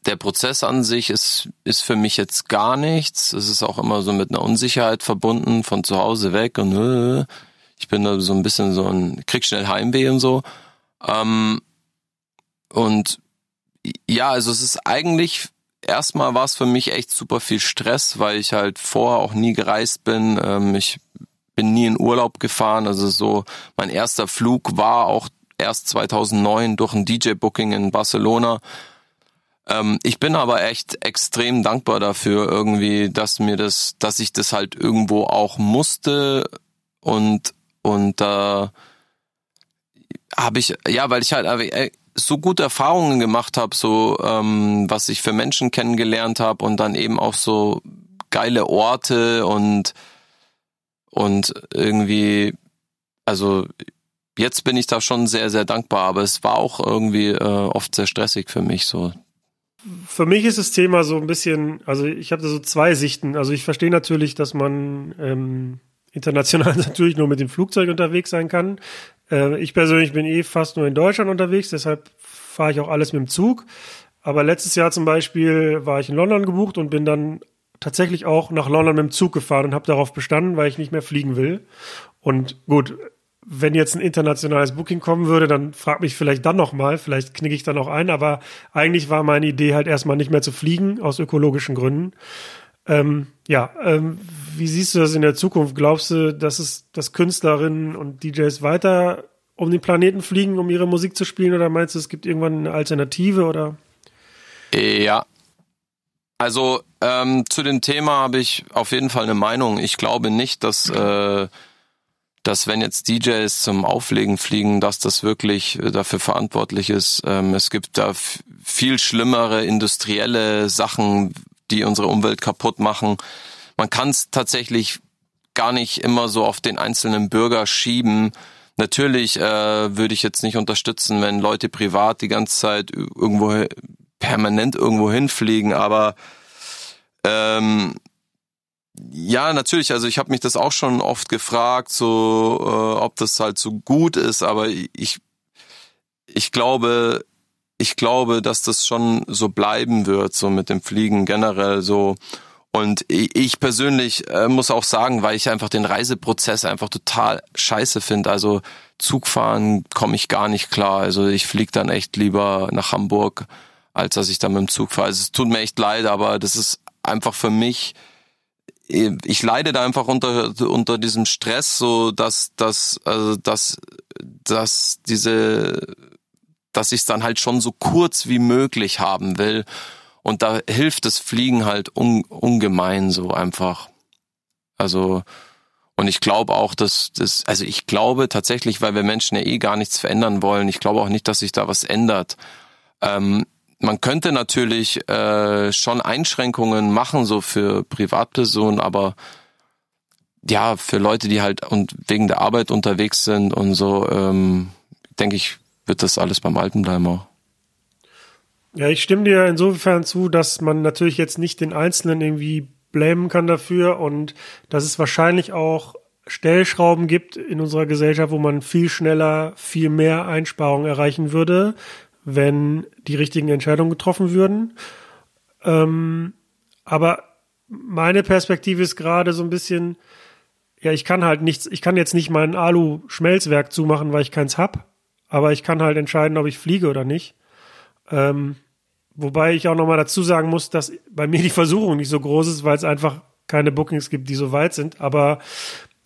Der Prozess an sich ist, ist für mich jetzt gar nichts. Es ist auch immer so mit einer Unsicherheit verbunden, von zu Hause weg und äh, ich bin da so ein bisschen so ein, krieg schnell Heimweh und so. Ähm, und ja, also es ist eigentlich erstmal war es für mich echt super viel Stress, weil ich halt vorher auch nie gereist bin. Ähm, ich bin nie in Urlaub gefahren. Also so mein erster Flug war auch erst 2009 durch ein DJ-Booking in Barcelona. Ähm, ich bin aber echt extrem dankbar dafür irgendwie, dass mir das, dass ich das halt irgendwo auch musste und und da äh, habe ich ja, weil ich halt äh, so gute Erfahrungen gemacht habe, so ähm, was ich für Menschen kennengelernt habe und dann eben auch so geile Orte und und irgendwie, also jetzt bin ich da schon sehr, sehr dankbar, aber es war auch irgendwie äh, oft sehr stressig für mich so. Für mich ist das Thema so ein bisschen, also ich habe da so zwei Sichten. Also ich verstehe natürlich, dass man ähm, international natürlich nur mit dem Flugzeug unterwegs sein kann. Äh, ich persönlich bin eh fast nur in Deutschland unterwegs, deshalb fahre ich auch alles mit dem Zug. Aber letztes Jahr zum Beispiel war ich in London gebucht und bin dann tatsächlich auch nach London mit dem Zug gefahren und habe darauf bestanden, weil ich nicht mehr fliegen will. Und gut, wenn jetzt ein internationales Booking kommen würde, dann frag mich vielleicht dann nochmal, vielleicht knicke ich dann auch ein, aber eigentlich war meine Idee halt erstmal nicht mehr zu fliegen, aus ökologischen Gründen. Ähm, ja, ähm, wie siehst du das in der Zukunft? Glaubst du, dass es, dass Künstlerinnen und DJs weiter um den Planeten fliegen, um ihre Musik zu spielen, oder meinst du, es gibt irgendwann eine Alternative oder? Ja. Also ähm, zu dem Thema habe ich auf jeden Fall eine Meinung. Ich glaube nicht, dass äh, dass wenn jetzt DJs zum Auflegen fliegen, dass das wirklich dafür verantwortlich ist. Ähm, es gibt da viel schlimmere industrielle Sachen, die unsere Umwelt kaputt machen. Man kann es tatsächlich gar nicht immer so auf den einzelnen Bürger schieben. Natürlich äh, würde ich jetzt nicht unterstützen, wenn Leute privat die ganze Zeit irgendwo permanent irgendwo hinfliegen, aber ähm, ja, natürlich. Also ich habe mich das auch schon oft gefragt, so äh, ob das halt so gut ist, aber ich ich glaube, ich glaube, dass das schon so bleiben wird, so mit dem Fliegen generell so. Und ich persönlich äh, muss auch sagen, weil ich einfach den Reiseprozess einfach total scheiße finde. Also Zugfahren komme ich gar nicht klar. Also ich fliege dann echt lieber nach Hamburg, als dass ich dann mit dem Zug fahre. Also es tut mir echt leid, aber das ist einfach für mich ich leide da einfach unter unter diesem Stress so dass dass also dass dass diese dass ich es dann halt schon so kurz wie möglich haben will und da hilft das Fliegen halt un, ungemein so einfach also und ich glaube auch, dass das, also ich glaube tatsächlich, weil wir Menschen ja eh gar nichts verändern wollen, ich glaube auch nicht, dass sich da was ändert. Ähm, man könnte natürlich äh, schon Einschränkungen machen, so für Privatpersonen, aber ja, für Leute, die halt und wegen der Arbeit unterwegs sind und so, ähm, denke ich, wird das alles beim Alten bleiben auch. Ja, ich stimme dir insofern zu, dass man natürlich jetzt nicht den Einzelnen irgendwie blamen kann dafür und dass es wahrscheinlich auch Stellschrauben gibt in unserer Gesellschaft, wo man viel schneller, viel mehr Einsparungen erreichen würde, wenn die richtigen Entscheidungen getroffen würden. Ähm, aber meine Perspektive ist gerade so ein bisschen, ja, ich kann halt nichts, ich kann jetzt nicht mein Alu-Schmelzwerk zumachen, weil ich keins hab, aber ich kann halt entscheiden, ob ich fliege oder nicht. Ähm, wobei ich auch nochmal dazu sagen muss, dass bei mir die Versuchung nicht so groß ist, weil es einfach keine Bookings gibt, die so weit sind. Aber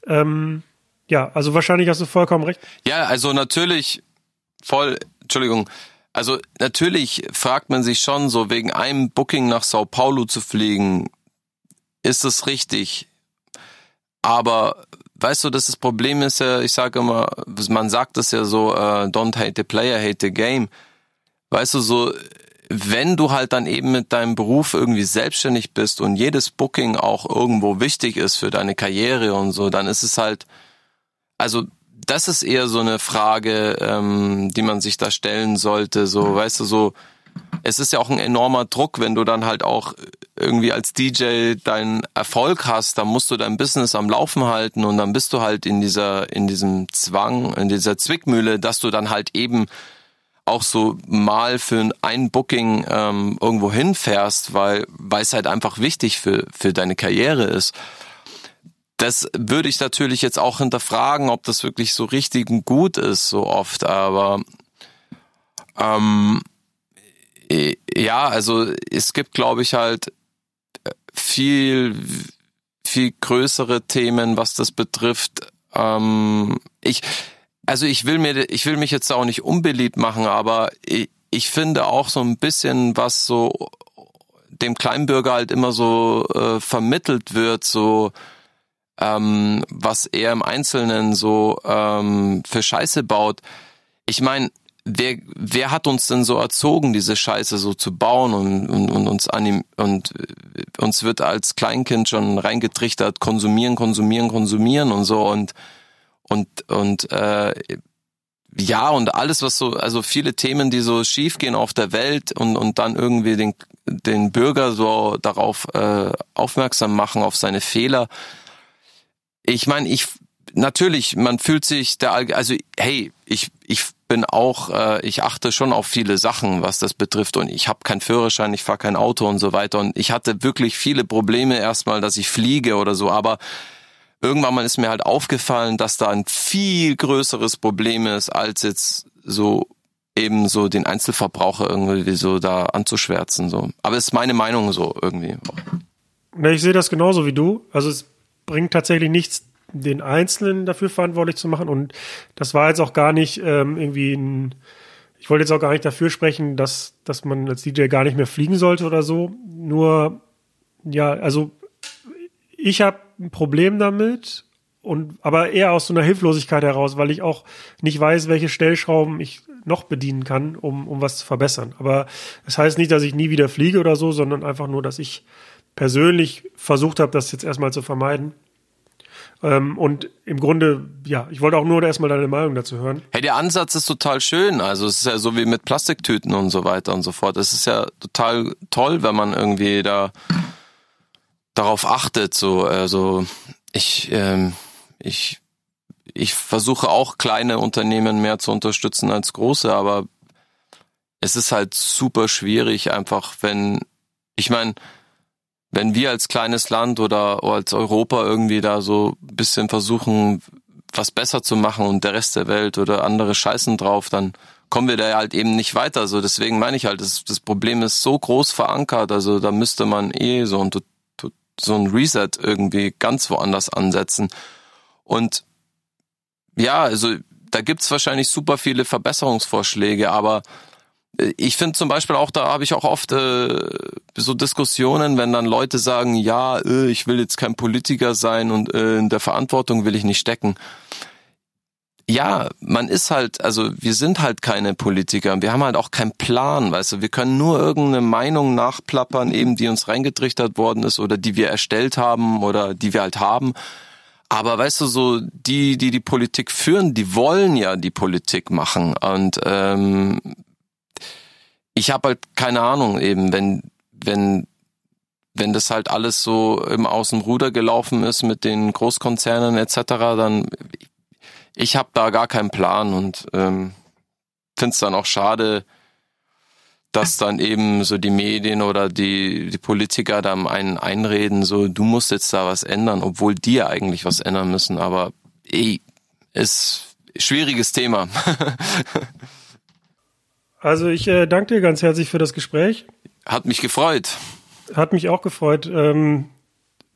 ähm, ja, also wahrscheinlich hast du vollkommen recht. Ja, also natürlich voll, Entschuldigung, also natürlich fragt man sich schon so, wegen einem Booking nach Sao Paulo zu fliegen, ist es richtig. Aber weißt du, dass das Problem ist ja, ich sage immer, man sagt es ja so, uh, don't hate the player, hate the game. Weißt du, so, wenn du halt dann eben mit deinem Beruf irgendwie selbstständig bist und jedes Booking auch irgendwo wichtig ist für deine Karriere und so, dann ist es halt, also das ist eher so eine Frage, ähm, die man sich da stellen sollte. So, weißt du, so, es ist ja auch ein enormer Druck, wenn du dann halt auch irgendwie als DJ deinen Erfolg hast, dann musst du dein Business am Laufen halten und dann bist du halt in dieser, in diesem Zwang, in dieser Zwickmühle, dass du dann halt eben auch so mal für ein Booking ähm, irgendwo hinfährst, weil weil es halt einfach wichtig für für deine Karriere ist. Das würde ich natürlich jetzt auch hinterfragen, ob das wirklich so richtig und gut ist, so oft. Aber ähm, ja, also es gibt, glaube ich, halt viel, viel größere Themen, was das betrifft. Ähm, ich, also ich will mir, ich will mich jetzt auch nicht unbeliebt machen, aber ich, ich finde auch so ein bisschen, was so dem Kleinbürger halt immer so äh, vermittelt wird, so ähm, was er im Einzelnen so ähm, für Scheiße baut. Ich meine, wer, wer hat uns denn so erzogen, diese Scheiße so zu bauen und, und, und uns anim und äh, uns wird als Kleinkind schon reingetrichtert, konsumieren, konsumieren, konsumieren und so und und und äh, ja und alles was so also viele Themen die so schief gehen auf der Welt und und dann irgendwie den den Bürger so darauf äh, aufmerksam machen auf seine Fehler. Ich meine, ich natürlich, man fühlt sich der also hey, ich ich bin auch, äh, ich achte schon auf viele Sachen, was das betrifft und ich habe keinen Führerschein, ich fahre kein Auto und so weiter. Und ich hatte wirklich viele Probleme erstmal, dass ich fliege oder so, aber irgendwann mal ist mir halt aufgefallen, dass da ein viel größeres Problem ist, als jetzt so eben so den Einzelverbraucher irgendwie so da anzuschwärzen so. Aber es ist meine Meinung so irgendwie. Ich sehe das genauso wie du. Also es bringt tatsächlich nichts, den Einzelnen dafür verantwortlich zu machen. Und das war jetzt auch gar nicht ähm, irgendwie ein, ich wollte jetzt auch gar nicht dafür sprechen, dass, dass man als DJ gar nicht mehr fliegen sollte oder so. Nur, ja, also ich habe ein Problem damit und aber eher aus so einer Hilflosigkeit heraus, weil ich auch nicht weiß, welche Stellschrauben ich noch bedienen kann, um, um was zu verbessern. Aber das heißt nicht, dass ich nie wieder fliege oder so, sondern einfach nur, dass ich persönlich versucht habe, das jetzt erstmal zu vermeiden. Ähm, und im Grunde, ja, ich wollte auch nur erstmal deine Meinung dazu hören. Hey, der Ansatz ist total schön. Also es ist ja so wie mit Plastiktüten und so weiter und so fort. Es ist ja total toll, wenn man irgendwie da darauf achtet. So, also ich, ähm, ich, ich versuche auch kleine Unternehmen mehr zu unterstützen als große, aber es ist halt super schwierig, einfach wenn, ich meine, wenn wir als kleines Land oder, als Europa irgendwie da so ein bisschen versuchen, was besser zu machen und der Rest der Welt oder andere scheißen drauf, dann kommen wir da halt eben nicht weiter. So deswegen meine ich halt, das, das Problem ist so groß verankert, also da müsste man eh so ein, so ein Reset irgendwie ganz woanders ansetzen. Und ja, also da gibt's wahrscheinlich super viele Verbesserungsvorschläge, aber ich finde zum Beispiel auch, da habe ich auch oft äh, so Diskussionen, wenn dann Leute sagen, ja, äh, ich will jetzt kein Politiker sein und äh, in der Verantwortung will ich nicht stecken. Ja, man ist halt, also wir sind halt keine Politiker, wir haben halt auch keinen Plan, weißt du, wir können nur irgendeine Meinung nachplappern, eben die uns reingetrichtert worden ist oder die wir erstellt haben oder die wir halt haben. Aber weißt du, so die, die die Politik führen, die wollen ja die Politik machen und ähm, ich habe halt keine Ahnung eben, wenn, wenn, wenn das halt alles so im Außenruder gelaufen ist mit den Großkonzernen etc., dann ich habe da gar keinen Plan und ähm, finde es dann auch schade, dass dann eben so die Medien oder die, die Politiker da einen einreden, so du musst jetzt da was ändern, obwohl die ja eigentlich was ändern müssen. Aber ey, ist schwieriges Thema. Also ich äh, danke dir ganz herzlich für das Gespräch. Hat mich gefreut. Hat mich auch gefreut. Ähm,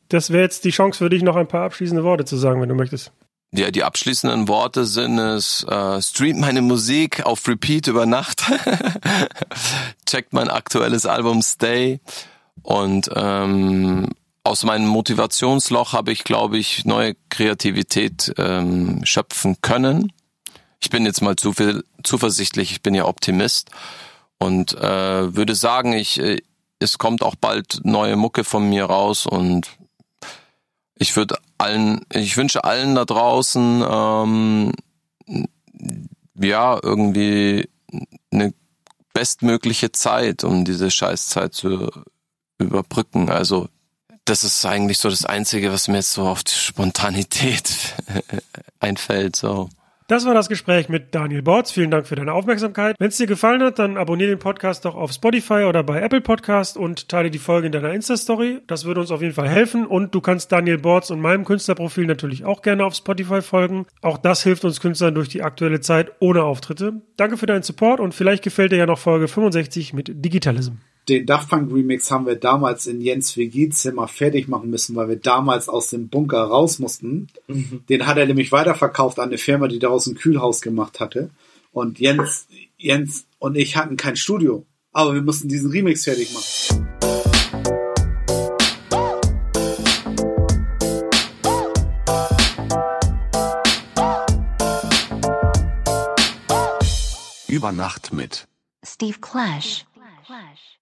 das wäre jetzt die Chance für dich, noch ein paar abschließende Worte zu sagen, wenn du möchtest. Ja, die abschließenden Worte sind es, äh, streamt meine Musik auf Repeat über Nacht, checkt mein aktuelles Album Stay. Und ähm, aus meinem Motivationsloch habe ich, glaube ich, neue Kreativität ähm, schöpfen können. Ich bin jetzt mal zu viel, zuversichtlich, ich bin ja Optimist. Und äh, würde sagen, ich äh, es kommt auch bald neue Mucke von mir raus und ich würde allen, ich wünsche allen da draußen ähm, ja irgendwie eine bestmögliche Zeit, um diese Scheißzeit zu überbrücken. Also das ist eigentlich so das Einzige, was mir jetzt so auf die Spontanität einfällt. So. Das war das Gespräch mit Daniel Bortz. Vielen Dank für deine Aufmerksamkeit. Wenn es dir gefallen hat, dann abonniere den Podcast doch auf Spotify oder bei Apple Podcast und teile die Folge in deiner Insta-Story. Das würde uns auf jeden Fall helfen. Und du kannst Daniel Bortz und meinem Künstlerprofil natürlich auch gerne auf Spotify folgen. Auch das hilft uns Künstlern durch die aktuelle Zeit ohne Auftritte. Danke für deinen Support und vielleicht gefällt dir ja noch Folge 65 mit Digitalism den Daft Punk Remix haben wir damals in Jens WG Zimmer fertig machen müssen, weil wir damals aus dem Bunker raus mussten. Mhm. Den hat er nämlich weiterverkauft an eine Firma, die daraus ein Kühlhaus gemacht hatte. Und Jens, Jens und ich hatten kein Studio, aber wir mussten diesen Remix fertig machen. Über Nacht mit Steve Clash. Clash.